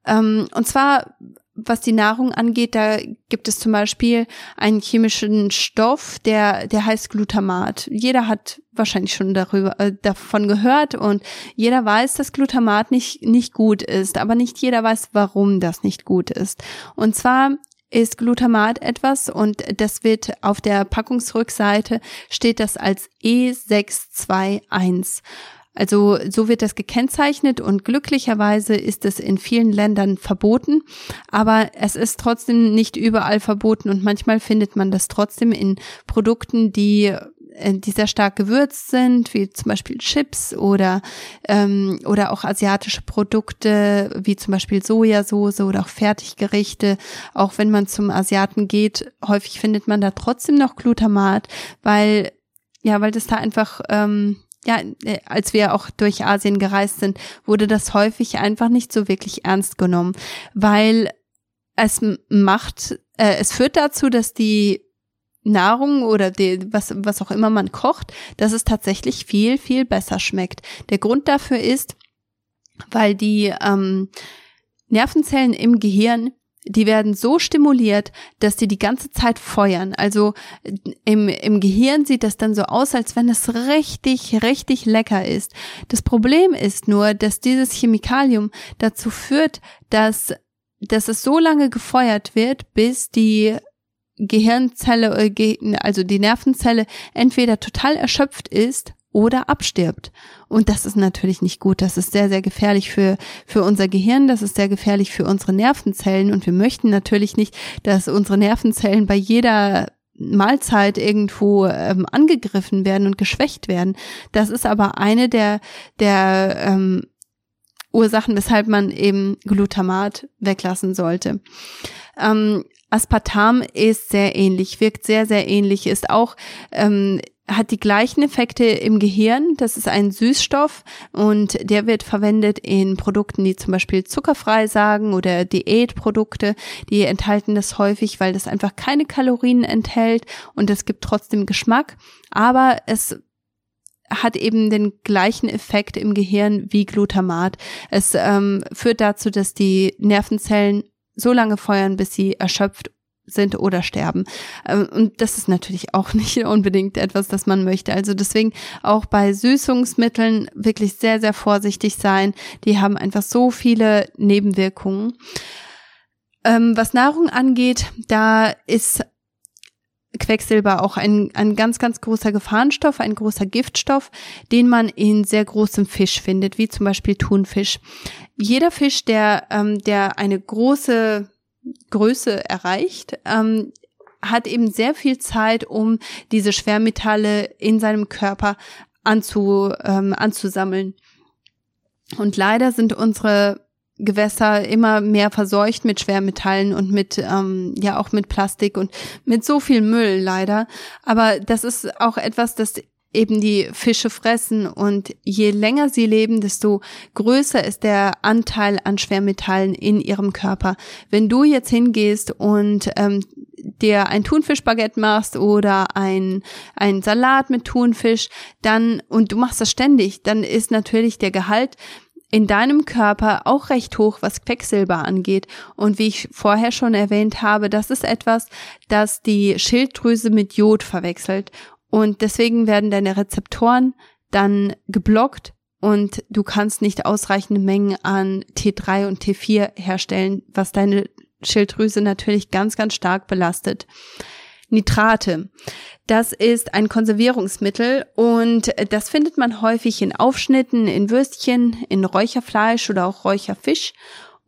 Ähm, und zwar was die Nahrung angeht, da gibt es zum Beispiel einen chemischen Stoff, der, der heißt Glutamat. Jeder hat wahrscheinlich schon darüber, äh, davon gehört und jeder weiß, dass Glutamat nicht, nicht gut ist, aber nicht jeder weiß, warum das nicht gut ist. Und zwar ist Glutamat etwas und das wird auf der Packungsrückseite steht das als E621. Also so wird das gekennzeichnet und glücklicherweise ist es in vielen Ländern verboten, aber es ist trotzdem nicht überall verboten und manchmal findet man das trotzdem in Produkten, die äh, die sehr stark gewürzt sind, wie zum Beispiel Chips oder ähm, oder auch asiatische Produkte, wie zum Beispiel Sojasauce oder auch Fertiggerichte. Auch wenn man zum Asiaten geht, häufig findet man da trotzdem noch Glutamat, weil ja, weil das da einfach ähm, ja, äh, als wir auch durch Asien gereist sind, wurde das häufig einfach nicht so wirklich ernst genommen, weil es macht, äh, es führt dazu, dass die Nahrung oder die, was, was auch immer man kocht, dass es tatsächlich viel, viel besser schmeckt. Der Grund dafür ist, weil die ähm, Nervenzellen im Gehirn die werden so stimuliert, dass die die ganze Zeit feuern. Also im, im Gehirn sieht das dann so aus, als wenn es richtig, richtig lecker ist. Das Problem ist nur, dass dieses Chemikalium dazu führt, dass, dass es so lange gefeuert wird, bis die Gehirnzelle, äh, also die Nervenzelle entweder total erschöpft ist oder abstirbt. Und das ist natürlich nicht gut. Das ist sehr, sehr gefährlich für, für unser Gehirn. Das ist sehr gefährlich für unsere Nervenzellen. Und wir möchten natürlich nicht, dass unsere Nervenzellen bei jeder Mahlzeit irgendwo ähm, angegriffen werden und geschwächt werden. Das ist aber eine der, der ähm, Ursachen, weshalb man eben Glutamat weglassen sollte. Ähm, Aspartam ist sehr ähnlich, wirkt sehr, sehr ähnlich, ist auch ähm, hat die gleichen Effekte im Gehirn. Das ist ein Süßstoff und der wird verwendet in Produkten, die zum Beispiel zuckerfrei sagen oder Diätprodukte. Die enthalten das häufig, weil das einfach keine Kalorien enthält und es gibt trotzdem Geschmack. Aber es hat eben den gleichen Effekt im Gehirn wie Glutamat. Es ähm, führt dazu, dass die Nervenzellen so lange feuern, bis sie erschöpft sind oder sterben. Ähm, und das ist natürlich auch nicht unbedingt etwas, das man möchte. Also deswegen auch bei Süßungsmitteln wirklich sehr, sehr vorsichtig sein. Die haben einfach so viele Nebenwirkungen. Ähm, was Nahrung angeht, da ist Quecksilber auch ein, ein ganz, ganz großer Gefahrenstoff, ein großer Giftstoff, den man in sehr großem Fisch findet, wie zum Beispiel Thunfisch. Jeder Fisch, der, ähm, der eine große Größe erreicht, ähm, hat eben sehr viel Zeit, um diese Schwermetalle in seinem Körper anzu, ähm, anzusammeln. Und leider sind unsere Gewässer immer mehr verseucht mit Schwermetallen und mit ähm, ja auch mit Plastik und mit so viel Müll leider. Aber das ist auch etwas, das eben die Fische fressen und je länger sie leben, desto größer ist der Anteil an Schwermetallen in ihrem Körper. Wenn du jetzt hingehst und ähm, dir ein Thunfischbaguette machst oder ein, ein Salat mit Thunfisch, dann, und du machst das ständig, dann ist natürlich der Gehalt in deinem Körper auch recht hoch, was Quecksilber angeht. Und wie ich vorher schon erwähnt habe, das ist etwas, das die Schilddrüse mit Jod verwechselt. Und deswegen werden deine Rezeptoren dann geblockt und du kannst nicht ausreichende Mengen an T3 und T4 herstellen, was deine Schilddrüse natürlich ganz, ganz stark belastet. Nitrate. Das ist ein Konservierungsmittel und das findet man häufig in Aufschnitten, in Würstchen, in Räucherfleisch oder auch Räucherfisch.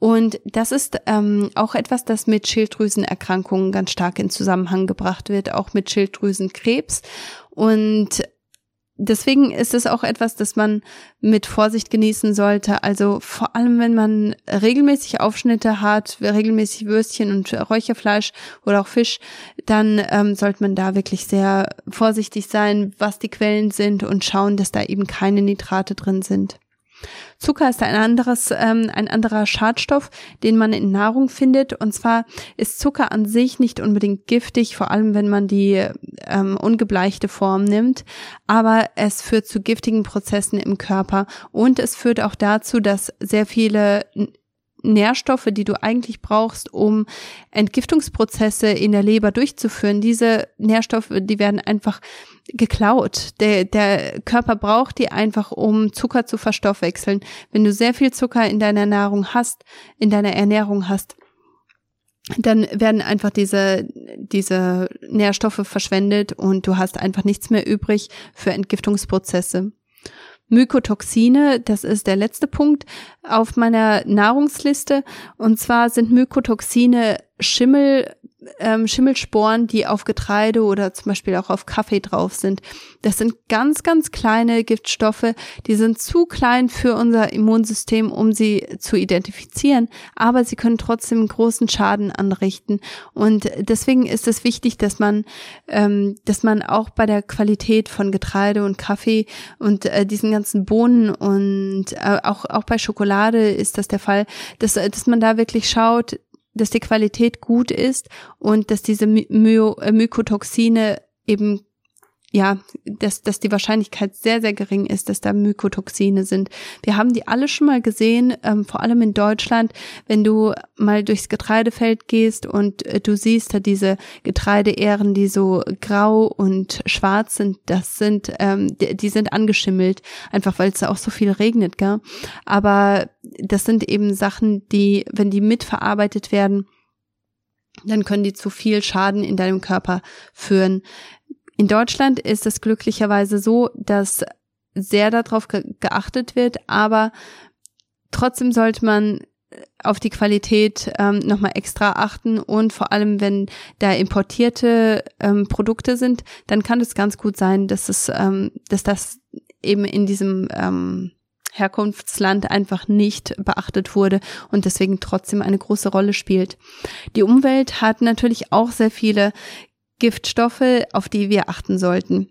Und das ist ähm, auch etwas, das mit Schilddrüsenerkrankungen ganz stark in Zusammenhang gebracht wird, auch mit Schilddrüsenkrebs. Und deswegen ist es auch etwas, das man mit Vorsicht genießen sollte. Also vor allem, wenn man regelmäßig Aufschnitte hat, regelmäßig Würstchen und Räucherfleisch oder auch Fisch, dann ähm, sollte man da wirklich sehr vorsichtig sein, was die Quellen sind und schauen, dass da eben keine Nitrate drin sind. Zucker ist ein anderes, ähm, ein anderer Schadstoff, den man in Nahrung findet. Und zwar ist Zucker an sich nicht unbedingt giftig, vor allem wenn man die ähm, ungebleichte Form nimmt. Aber es führt zu giftigen Prozessen im Körper und es führt auch dazu, dass sehr viele Nährstoffe, die du eigentlich brauchst, um Entgiftungsprozesse in der Leber durchzuführen. Diese Nährstoffe, die werden einfach geklaut. Der, der Körper braucht die einfach, um Zucker zu verstoffwechseln. Wenn du sehr viel Zucker in deiner Nahrung hast, in deiner Ernährung hast, dann werden einfach diese, diese Nährstoffe verschwendet und du hast einfach nichts mehr übrig für Entgiftungsprozesse. Mykotoxine, das ist der letzte Punkt auf meiner Nahrungsliste. Und zwar sind Mykotoxine Schimmel, ähm, Schimmelsporen, die auf Getreide oder zum Beispiel auch auf Kaffee drauf sind. Das sind ganz, ganz kleine Giftstoffe, die sind zu klein für unser Immunsystem, um sie zu identifizieren, aber sie können trotzdem großen Schaden anrichten. Und deswegen ist es wichtig, dass man, ähm, dass man auch bei der Qualität von Getreide und Kaffee und äh, diesen ganzen Bohnen und äh, auch, auch bei Schokolade ist das der Fall, dass, dass man da wirklich schaut, dass die Qualität gut ist und dass diese My äh, Mykotoxine eben ja, dass, dass die Wahrscheinlichkeit sehr, sehr gering ist, dass da Mykotoxine sind. Wir haben die alle schon mal gesehen, ähm, vor allem in Deutschland, wenn du mal durchs Getreidefeld gehst und äh, du siehst da diese Getreideähren, die so grau und schwarz sind, das sind, ähm, die, die sind angeschimmelt, einfach weil es da auch so viel regnet, gell? Aber das sind eben Sachen, die, wenn die mitverarbeitet werden, dann können die zu viel Schaden in deinem Körper führen. In Deutschland ist es glücklicherweise so, dass sehr darauf ge geachtet wird, aber trotzdem sollte man auf die Qualität ähm, nochmal extra achten und vor allem, wenn da importierte ähm, Produkte sind, dann kann es ganz gut sein, dass es, ähm, dass das eben in diesem ähm, Herkunftsland einfach nicht beachtet wurde und deswegen trotzdem eine große Rolle spielt. Die Umwelt hat natürlich auch sehr viele Giftstoffe, auf die wir achten sollten.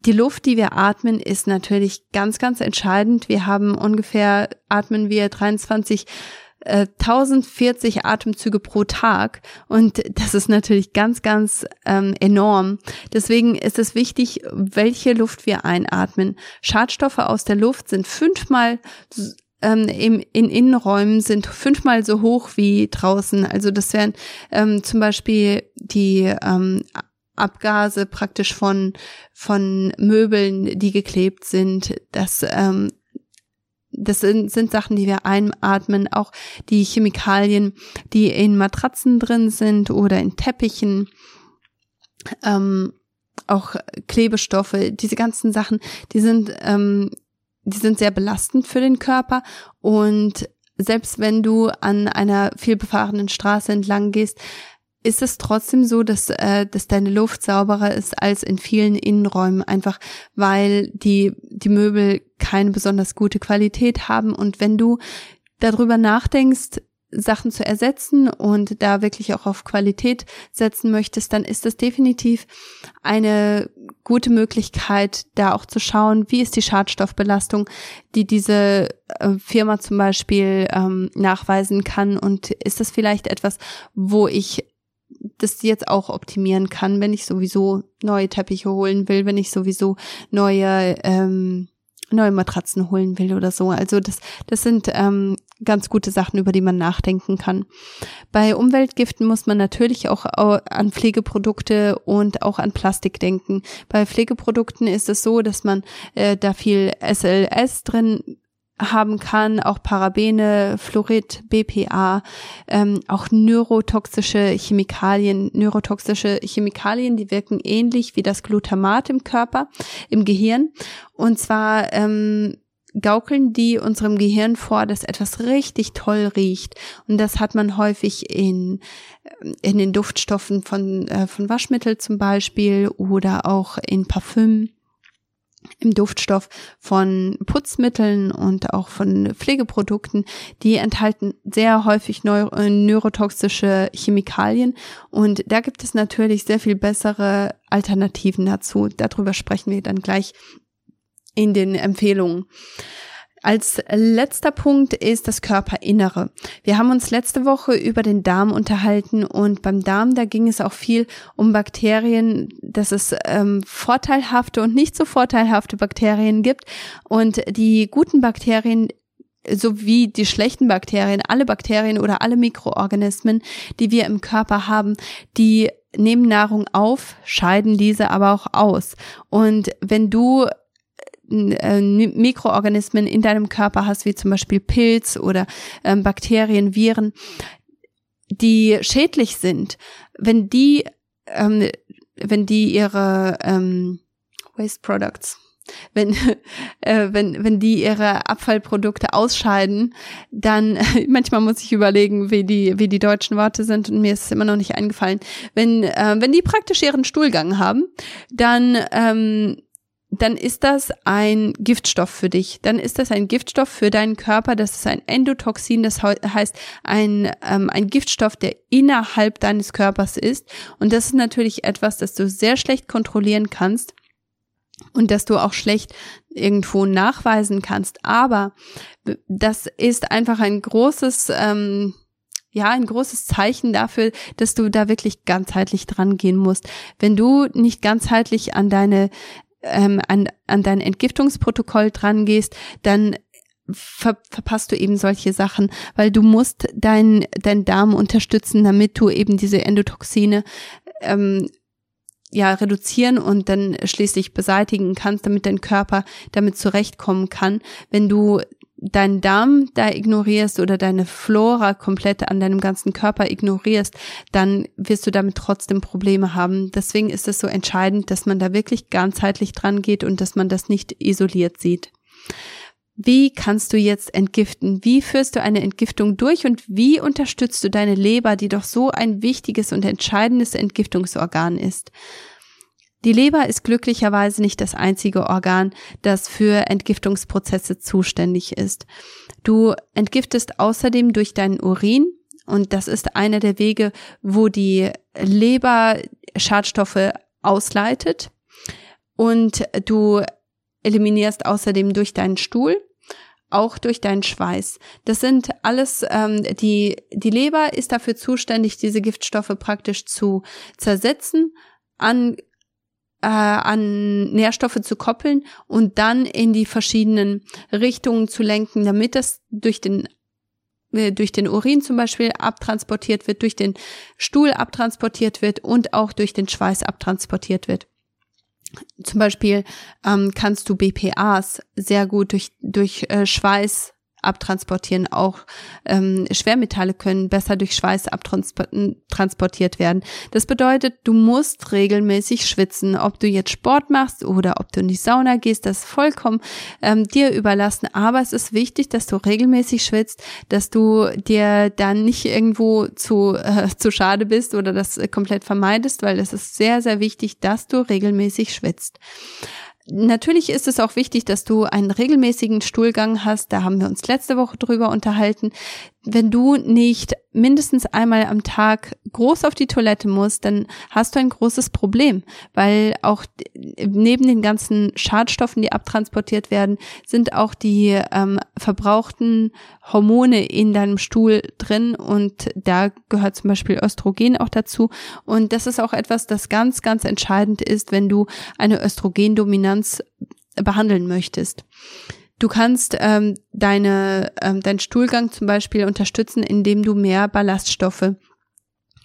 Die Luft, die wir atmen, ist natürlich ganz, ganz entscheidend. Wir haben ungefähr, atmen wir 23 1040 Atemzüge pro Tag und das ist natürlich ganz, ganz ähm, enorm. Deswegen ist es wichtig, welche Luft wir einatmen. Schadstoffe aus der Luft sind fünfmal ähm, im, in Innenräumen sind fünfmal so hoch wie draußen. Also das wären ähm, zum Beispiel die ähm, Abgase praktisch von von Möbeln, die geklebt sind. Das ähm, das sind, sind Sachen, die wir einatmen, auch die Chemikalien, die in Matratzen drin sind oder in Teppichen, ähm, auch Klebestoffe, diese ganzen Sachen, die sind ähm, die sind sehr belastend für den Körper und selbst wenn du an einer vielbefahrenen Straße entlang gehst, ist es trotzdem so, dass, äh, dass deine Luft sauberer ist als in vielen Innenräumen, einfach weil die, die Möbel keine besonders gute Qualität haben. Und wenn du darüber nachdenkst, Sachen zu ersetzen und da wirklich auch auf Qualität setzen möchtest, dann ist das definitiv eine gute Möglichkeit, da auch zu schauen, wie ist die Schadstoffbelastung, die diese äh, Firma zum Beispiel ähm, nachweisen kann und ist das vielleicht etwas, wo ich das jetzt auch optimieren kann, wenn ich sowieso neue Teppiche holen will, wenn ich sowieso neue ähm, neue Matratzen holen will oder so. Also das, das sind ähm, ganz gute Sachen, über die man nachdenken kann. Bei Umweltgiften muss man natürlich auch an Pflegeprodukte und auch an Plastik denken. Bei Pflegeprodukten ist es so, dass man äh, da viel SLS drin haben kann, auch Parabene, Fluorid, BPA, ähm, auch neurotoxische Chemikalien. Neurotoxische Chemikalien, die wirken ähnlich wie das Glutamat im Körper, im Gehirn. Und zwar ähm, gaukeln die unserem Gehirn vor, dass etwas richtig toll riecht. Und das hat man häufig in, in den Duftstoffen von, äh, von Waschmittel zum Beispiel oder auch in Parfüm im Duftstoff von Putzmitteln und auch von Pflegeprodukten, die enthalten sehr häufig äh, neurotoxische Chemikalien und da gibt es natürlich sehr viel bessere Alternativen dazu. Darüber sprechen wir dann gleich in den Empfehlungen. Als letzter Punkt ist das Körperinnere. Wir haben uns letzte Woche über den Darm unterhalten und beim Darm, da ging es auch viel um Bakterien, dass es ähm, vorteilhafte und nicht so vorteilhafte Bakterien gibt. Und die guten Bakterien sowie die schlechten Bakterien, alle Bakterien oder alle Mikroorganismen, die wir im Körper haben, die nehmen Nahrung auf, scheiden diese aber auch aus. Und wenn du äh, Mikroorganismen in deinem Körper hast, wie zum Beispiel Pilz oder ähm, Bakterien, Viren, die schädlich sind, wenn die, ähm, wenn die ihre ähm, Waste Products, wenn, äh, wenn, wenn die ihre Abfallprodukte ausscheiden, dann manchmal muss ich überlegen, wie die, wie die deutschen Worte sind und mir ist es immer noch nicht eingefallen. Wenn, äh, wenn die praktisch ihren Stuhlgang haben, dann ähm, dann ist das ein Giftstoff für dich. Dann ist das ein Giftstoff für deinen Körper. Das ist ein Endotoxin, das heißt ein, ähm, ein Giftstoff, der innerhalb deines Körpers ist. Und das ist natürlich etwas, das du sehr schlecht kontrollieren kannst und dass du auch schlecht irgendwo nachweisen kannst. Aber das ist einfach ein großes, ähm, ja, ein großes Zeichen dafür, dass du da wirklich ganzheitlich dran gehen musst. Wenn du nicht ganzheitlich an deine ähm, an, an dein Entgiftungsprotokoll dran gehst, dann ver verpasst du eben solche Sachen, weil du musst dein, dein Darm unterstützen, damit du eben diese Endotoxine ähm, ja reduzieren und dann schließlich beseitigen kannst, damit dein Körper damit zurechtkommen kann. Wenn du deinen Darm da ignorierst oder deine Flora komplett an deinem ganzen Körper ignorierst, dann wirst du damit trotzdem Probleme haben. Deswegen ist es so entscheidend, dass man da wirklich ganzheitlich dran geht und dass man das nicht isoliert sieht. Wie kannst du jetzt entgiften? Wie führst du eine Entgiftung durch und wie unterstützt du deine Leber, die doch so ein wichtiges und entscheidendes Entgiftungsorgan ist? Die Leber ist glücklicherweise nicht das einzige Organ, das für Entgiftungsprozesse zuständig ist. Du entgiftest außerdem durch deinen Urin und das ist einer der Wege, wo die Leber Schadstoffe ausleitet und du eliminierst außerdem durch deinen Stuhl auch durch deinen Schweiß. Das sind alles, ähm, die, die Leber ist dafür zuständig, diese Giftstoffe praktisch zu zersetzen, an äh, an Nährstoffe zu koppeln und dann in die verschiedenen Richtungen zu lenken, damit das durch den äh, durch den Urin zum Beispiel abtransportiert wird, durch den Stuhl abtransportiert wird und auch durch den Schweiß abtransportiert wird. Zum Beispiel ähm, kannst du BPAs sehr gut durch, durch äh, Schweiß abtransportieren. Auch ähm, Schwermetalle können besser durch Schweiß abtransportiert werden. Das bedeutet, du musst regelmäßig schwitzen. Ob du jetzt Sport machst oder ob du in die Sauna gehst, das ist vollkommen ähm, dir überlassen. Aber es ist wichtig, dass du regelmäßig schwitzt, dass du dir dann nicht irgendwo zu, äh, zu schade bist oder das komplett vermeidest, weil es ist sehr, sehr wichtig, dass du regelmäßig schwitzt. Natürlich ist es auch wichtig, dass du einen regelmäßigen Stuhlgang hast. Da haben wir uns letzte Woche drüber unterhalten wenn du nicht mindestens einmal am Tag groß auf die Toilette musst, dann hast du ein großes Problem, weil auch neben den ganzen Schadstoffen, die abtransportiert werden, sind auch die ähm, verbrauchten Hormone in deinem Stuhl drin und da gehört zum Beispiel Östrogen auch dazu und das ist auch etwas, das ganz, ganz entscheidend ist, wenn du eine Östrogendominanz behandeln möchtest. Du kannst ähm, deine, ähm, deinen Stuhlgang zum Beispiel unterstützen, indem du mehr Ballaststoffe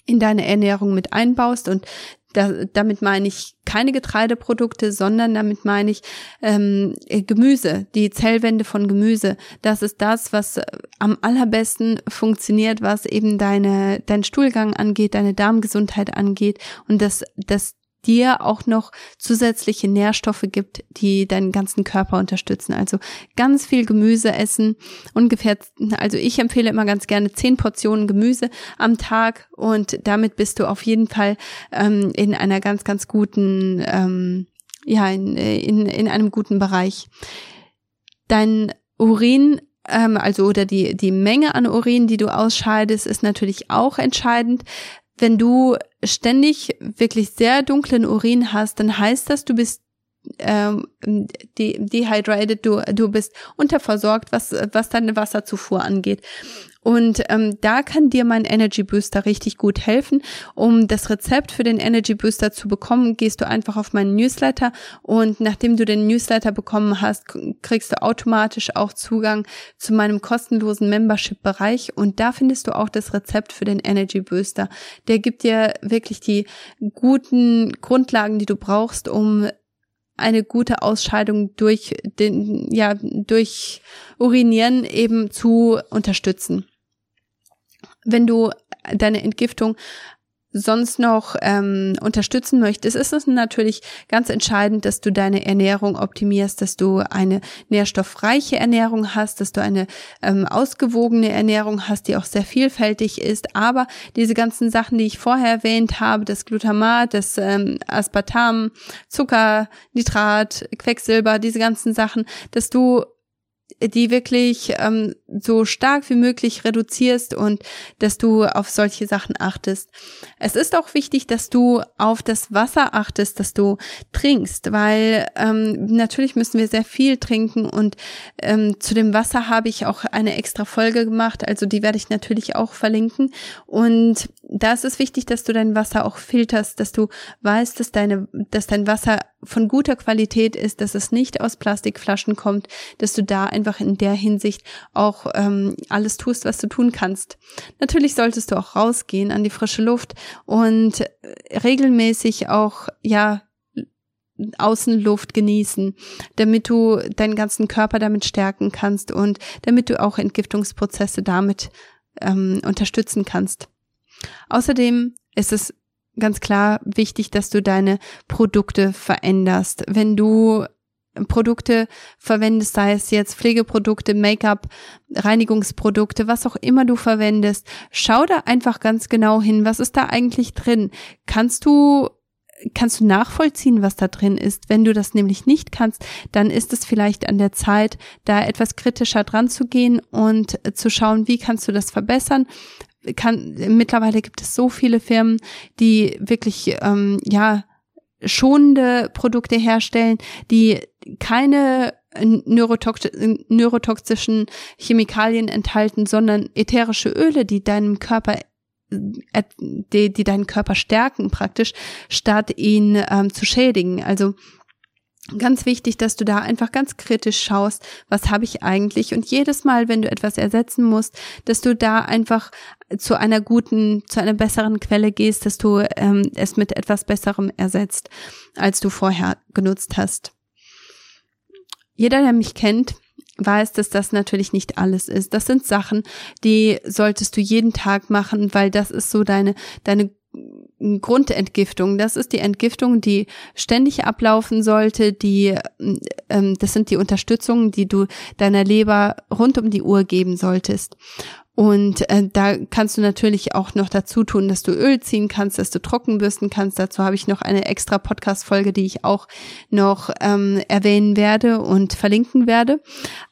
in deine Ernährung mit einbaust und da, damit meine ich keine Getreideprodukte, sondern damit meine ich ähm, Gemüse, die Zellwände von Gemüse. Das ist das, was am allerbesten funktioniert, was eben deine dein Stuhlgang angeht, deine Darmgesundheit angeht und das das dir auch noch zusätzliche Nährstoffe gibt, die deinen ganzen Körper unterstützen. Also ganz viel Gemüse essen, ungefähr, also ich empfehle immer ganz gerne zehn Portionen Gemüse am Tag und damit bist du auf jeden Fall ähm, in einer ganz, ganz guten, ähm, ja, in, in, in einem guten Bereich. Dein Urin ähm, also oder die, die Menge an Urin, die du ausscheidest, ist natürlich auch entscheidend. Wenn du ständig wirklich sehr dunklen Urin hast, dann heißt das, du bist ähm, de dehydrated, du, du bist unterversorgt, was, was deine Wasserzufuhr angeht. Und ähm, da kann dir mein Energy Booster richtig gut helfen. Um das Rezept für den Energy Booster zu bekommen, gehst du einfach auf meinen Newsletter und nachdem du den Newsletter bekommen hast, kriegst du automatisch auch Zugang zu meinem kostenlosen Membership-Bereich und da findest du auch das Rezept für den Energy Booster. Der gibt dir wirklich die guten Grundlagen, die du brauchst, um eine gute Ausscheidung durch den, ja, durch Urinieren eben zu unterstützen wenn du deine Entgiftung sonst noch ähm, unterstützen möchtest, ist es natürlich ganz entscheidend, dass du deine Ernährung optimierst, dass du eine nährstoffreiche Ernährung hast, dass du eine ähm, ausgewogene Ernährung hast, die auch sehr vielfältig ist. Aber diese ganzen Sachen, die ich vorher erwähnt habe, das Glutamat, das ähm, Aspartam, Zucker, Nitrat, Quecksilber, diese ganzen Sachen, dass du die wirklich ähm, so stark wie möglich reduzierst und dass du auf solche Sachen achtest. Es ist auch wichtig, dass du auf das Wasser achtest, dass du trinkst, weil ähm, natürlich müssen wir sehr viel trinken und ähm, zu dem Wasser habe ich auch eine extra Folge gemacht, also die werde ich natürlich auch verlinken und da ist es wichtig, dass du dein Wasser auch filterst, dass du weißt, dass deine, dass dein Wasser von guter Qualität ist, dass es nicht aus Plastikflaschen kommt, dass du da einfach in der Hinsicht auch ähm, alles tust, was du tun kannst. Natürlich solltest du auch rausgehen an die frische Luft und regelmäßig auch, ja, Außenluft genießen, damit du deinen ganzen Körper damit stärken kannst und damit du auch Entgiftungsprozesse damit ähm, unterstützen kannst. Außerdem ist es ganz klar wichtig, dass du deine Produkte veränderst. Wenn du Produkte verwendest, sei es jetzt Pflegeprodukte, Make-up, Reinigungsprodukte, was auch immer du verwendest, schau da einfach ganz genau hin, was ist da eigentlich drin? Kannst du kannst du nachvollziehen, was da drin ist. Wenn du das nämlich nicht kannst, dann ist es vielleicht an der Zeit, da etwas kritischer dran zu gehen und zu schauen, wie kannst du das verbessern, kann, mittlerweile gibt es so viele Firmen, die wirklich, ähm, ja, schonende Produkte herstellen, die keine neurotoxischen Chemikalien enthalten, sondern ätherische Öle, die deinem Körper äh, die, die deinen Körper stärken praktisch, statt ihn ähm, zu schädigen. Also Ganz wichtig, dass du da einfach ganz kritisch schaust, was habe ich eigentlich und jedes Mal, wenn du etwas ersetzen musst, dass du da einfach zu einer guten, zu einer besseren Quelle gehst, dass du ähm, es mit etwas Besserem ersetzt, als du vorher genutzt hast. Jeder, der mich kennt, weiß, dass das natürlich nicht alles ist. Das sind Sachen, die solltest du jeden Tag machen, weil das ist so deine, deine Grundentgiftung. Das ist die Entgiftung, die ständig ablaufen sollte. Die, ähm, das sind die Unterstützungen, die du deiner Leber rund um die Uhr geben solltest. Und äh, da kannst du natürlich auch noch dazu tun, dass du Öl ziehen kannst, dass du trockenbürsten kannst. Dazu habe ich noch eine extra Podcast-Folge, die ich auch noch ähm, erwähnen werde und verlinken werde.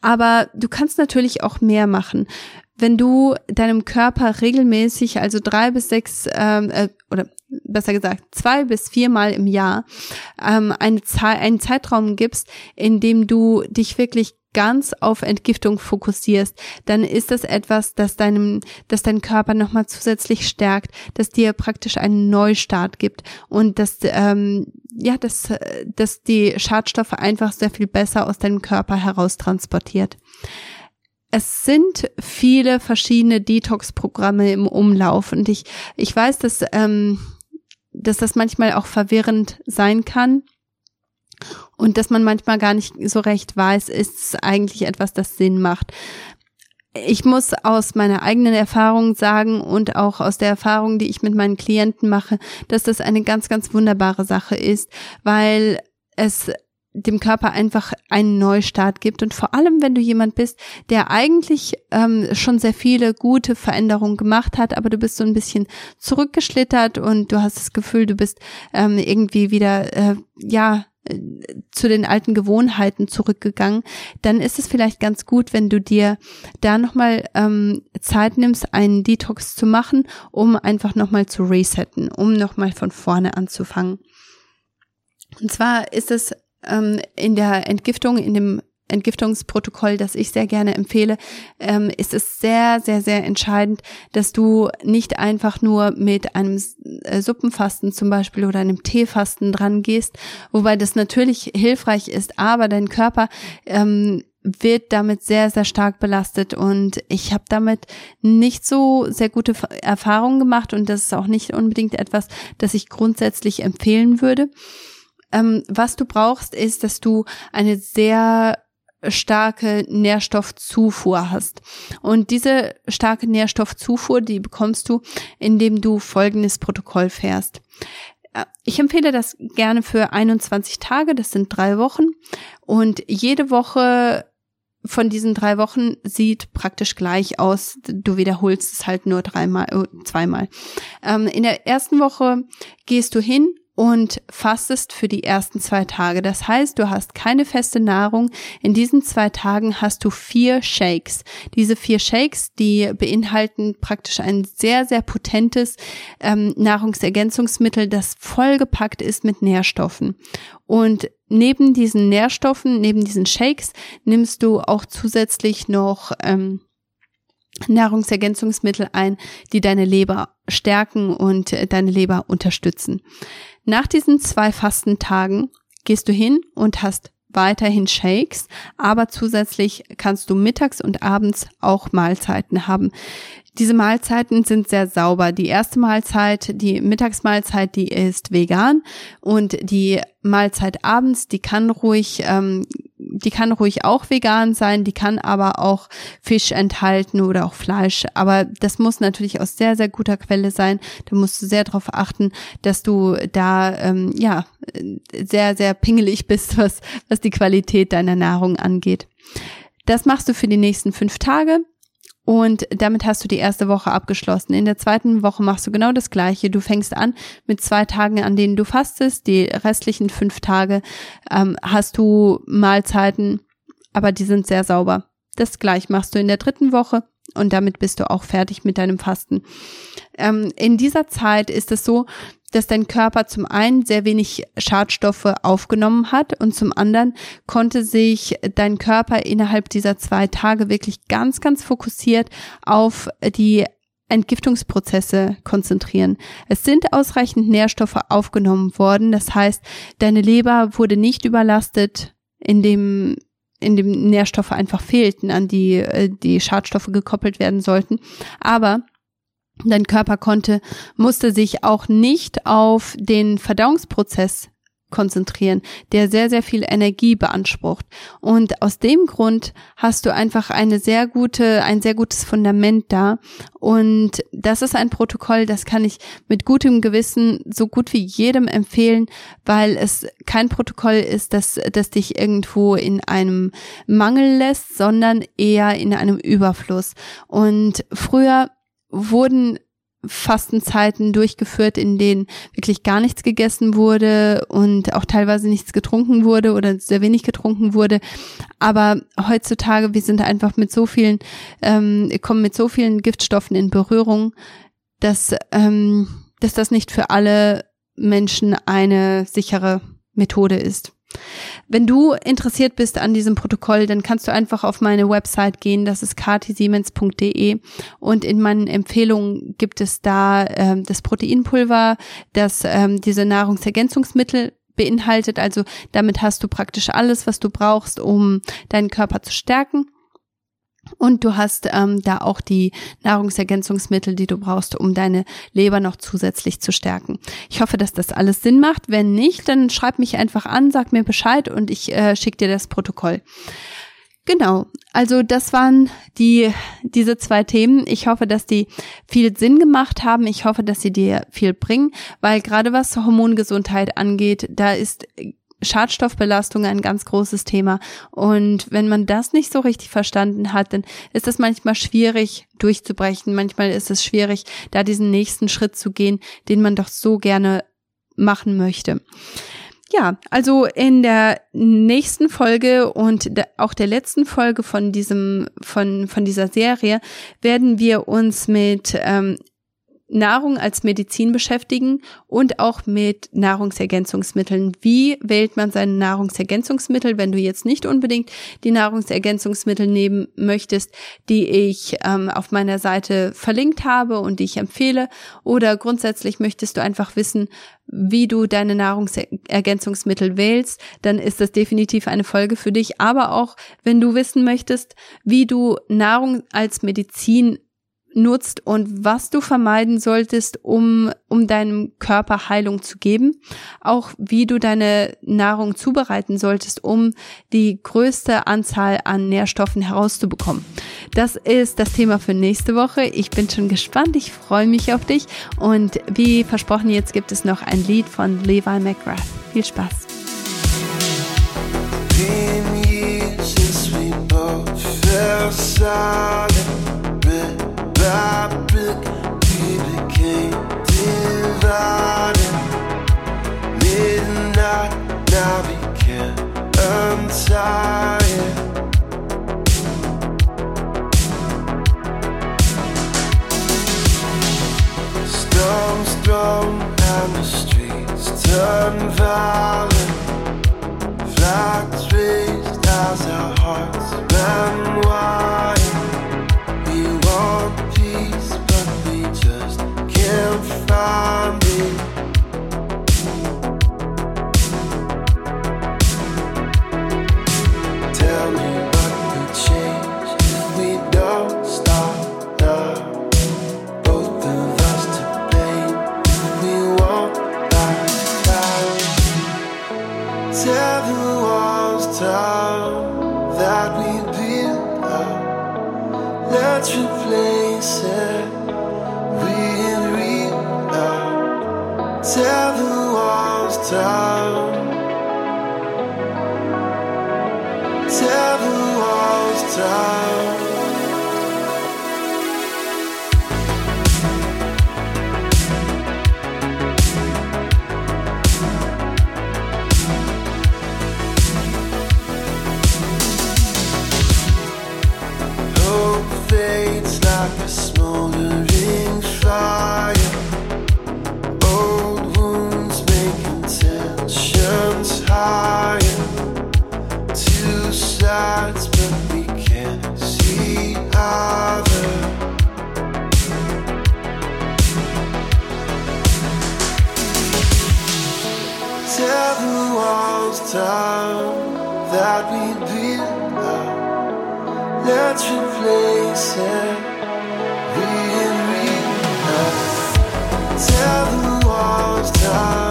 Aber du kannst natürlich auch mehr machen wenn du deinem Körper regelmäßig, also drei bis sechs ähm, äh, oder besser gesagt zwei bis viermal im Jahr ähm, eine Zahl, einen Zeitraum gibst, in dem du dich wirklich ganz auf Entgiftung fokussierst, dann ist das etwas, das deinem, das deinen Körper nochmal zusätzlich stärkt, das dir praktisch einen Neustart gibt und das, ähm, ja, das, dass die Schadstoffe einfach sehr viel besser aus deinem Körper heraus transportiert. Es sind viele verschiedene Detox-Programme im Umlauf und ich, ich weiß, dass, ähm, dass das manchmal auch verwirrend sein kann und dass man manchmal gar nicht so recht weiß, ist eigentlich etwas, das Sinn macht. Ich muss aus meiner eigenen Erfahrung sagen und auch aus der Erfahrung, die ich mit meinen Klienten mache, dass das eine ganz, ganz wunderbare Sache ist, weil es dem Körper einfach einen Neustart gibt. Und vor allem, wenn du jemand bist, der eigentlich ähm, schon sehr viele gute Veränderungen gemacht hat, aber du bist so ein bisschen zurückgeschlittert und du hast das Gefühl, du bist ähm, irgendwie wieder, äh, ja, zu den alten Gewohnheiten zurückgegangen, dann ist es vielleicht ganz gut, wenn du dir da nochmal ähm, Zeit nimmst, einen Detox zu machen, um einfach nochmal zu resetten, um nochmal von vorne anzufangen. Und zwar ist es ähm, in der Entgiftung, in dem Entgiftungsprotokoll, das ich sehr gerne empfehle, ähm, ist es sehr, sehr, sehr entscheidend, dass du nicht einfach nur mit einem äh, Suppenfasten zum Beispiel oder einem Teefasten dran gehst, wobei das natürlich hilfreich ist, aber dein Körper ähm, wird damit sehr, sehr stark belastet und ich habe damit nicht so sehr gute Erfahrungen gemacht und das ist auch nicht unbedingt etwas, das ich grundsätzlich empfehlen würde. Ähm, was du brauchst, ist, dass du eine sehr starke Nährstoffzufuhr hast. Und diese starke Nährstoffzufuhr, die bekommst du, indem du folgendes Protokoll fährst. Äh, ich empfehle das gerne für 21 Tage, das sind drei Wochen. Und jede Woche von diesen drei Wochen sieht praktisch gleich aus. Du wiederholst es halt nur dreimal, äh, zweimal. Ähm, in der ersten Woche gehst du hin und fastest für die ersten zwei Tage. Das heißt, du hast keine feste Nahrung. In diesen zwei Tagen hast du vier Shakes. Diese vier Shakes, die beinhalten praktisch ein sehr, sehr potentes ähm, Nahrungsergänzungsmittel, das vollgepackt ist mit Nährstoffen. Und neben diesen Nährstoffen, neben diesen Shakes, nimmst du auch zusätzlich noch ähm, Nahrungsergänzungsmittel ein, die deine Leber stärken und deine Leber unterstützen. Nach diesen zwei Fastentagen gehst du hin und hast weiterhin Shakes, aber zusätzlich kannst du mittags und abends auch Mahlzeiten haben. Diese Mahlzeiten sind sehr sauber. Die erste Mahlzeit, die Mittagsmahlzeit, die ist vegan und die Mahlzeit abends, die kann ruhig, ähm, die kann ruhig auch vegan sein, die kann aber auch Fisch enthalten oder auch Fleisch. Aber das muss natürlich aus sehr, sehr guter Quelle sein. Da musst du sehr darauf achten, dass du da ähm, ja sehr, sehr pingelig bist, was, was die Qualität deiner Nahrung angeht. Das machst du für die nächsten fünf Tage. Und damit hast du die erste Woche abgeschlossen. In der zweiten Woche machst du genau das Gleiche. Du fängst an mit zwei Tagen, an denen du fastest. Die restlichen fünf Tage ähm, hast du Mahlzeiten, aber die sind sehr sauber. Das gleich machst du in der dritten Woche und damit bist du auch fertig mit deinem Fasten. Ähm, in dieser Zeit ist es so, dass dein Körper zum einen sehr wenig Schadstoffe aufgenommen hat und zum anderen konnte sich dein Körper innerhalb dieser zwei Tage wirklich ganz, ganz fokussiert auf die Entgiftungsprozesse konzentrieren. Es sind ausreichend Nährstoffe aufgenommen worden. Das heißt, deine Leber wurde nicht überlastet, indem in dem Nährstoffe einfach fehlten, an die äh, die Schadstoffe gekoppelt werden sollten. Aber Dein Körper konnte, musste sich auch nicht auf den Verdauungsprozess konzentrieren, der sehr, sehr viel Energie beansprucht. Und aus dem Grund hast du einfach eine sehr gute, ein sehr gutes Fundament da. Und das ist ein Protokoll, das kann ich mit gutem Gewissen so gut wie jedem empfehlen, weil es kein Protokoll ist, das, das dich irgendwo in einem Mangel lässt, sondern eher in einem Überfluss. Und früher wurden Fastenzeiten durchgeführt, in denen wirklich gar nichts gegessen wurde und auch teilweise nichts getrunken wurde oder sehr wenig getrunken wurde. Aber heutzutage, wir sind einfach mit so vielen, ähm, kommen mit so vielen Giftstoffen in Berührung, dass, ähm, dass das nicht für alle Menschen eine sichere Methode ist. Wenn du interessiert bist an diesem Protokoll, dann kannst du einfach auf meine Website gehen, das ist katisiemens.de und in meinen Empfehlungen gibt es da ähm, das Proteinpulver, das ähm, diese Nahrungsergänzungsmittel beinhaltet. Also damit hast du praktisch alles, was du brauchst, um deinen Körper zu stärken. Und du hast ähm, da auch die Nahrungsergänzungsmittel, die du brauchst, um deine Leber noch zusätzlich zu stärken. Ich hoffe, dass das alles Sinn macht. Wenn nicht, dann schreib mich einfach an, sag mir Bescheid und ich äh, schicke dir das Protokoll. Genau, also das waren die diese zwei Themen. Ich hoffe, dass die viel Sinn gemacht haben. Ich hoffe, dass sie dir viel bringen, weil gerade was Hormongesundheit angeht, da ist Schadstoffbelastung ein ganz großes Thema. Und wenn man das nicht so richtig verstanden hat, dann ist es manchmal schwierig durchzubrechen. Manchmal ist es schwierig, da diesen nächsten Schritt zu gehen, den man doch so gerne machen möchte. Ja, also in der nächsten Folge und auch der letzten Folge von diesem von von dieser Serie werden wir uns mit ähm, Nahrung als Medizin beschäftigen und auch mit Nahrungsergänzungsmitteln. Wie wählt man seine Nahrungsergänzungsmittel, wenn du jetzt nicht unbedingt die Nahrungsergänzungsmittel nehmen möchtest, die ich ähm, auf meiner Seite verlinkt habe und die ich empfehle? Oder grundsätzlich möchtest du einfach wissen, wie du deine Nahrungsergänzungsmittel wählst, dann ist das definitiv eine Folge für dich. Aber auch wenn du wissen möchtest, wie du Nahrung als Medizin nutzt und was du vermeiden solltest, um, um deinem Körper Heilung zu geben. Auch wie du deine Nahrung zubereiten solltest, um die größte Anzahl an Nährstoffen herauszubekommen. Das ist das Thema für nächste Woche. Ich bin schon gespannt. Ich freue mich auf dich. Und wie versprochen, jetzt gibt es noch ein Lied von Levi McGrath. Viel Spaß. Midnight, now we can't untie storm as our hearts ran wide. We want Tell me what change if we don't stop now. Both of us to blame we won't the walls down that we built up. Let's the walls down. Hope fades like a smoldering fire. Let's replace it love. Tear the walls down.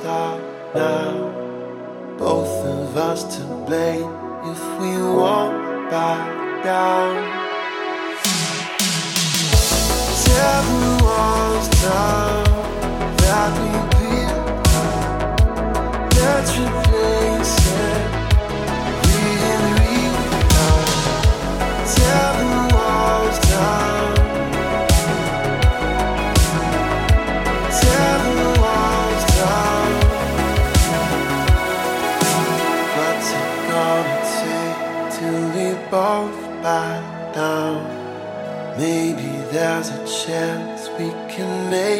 Stop now. Both of us to blame if we won't back down. Tear the walls down that we built up. There's a chance we can make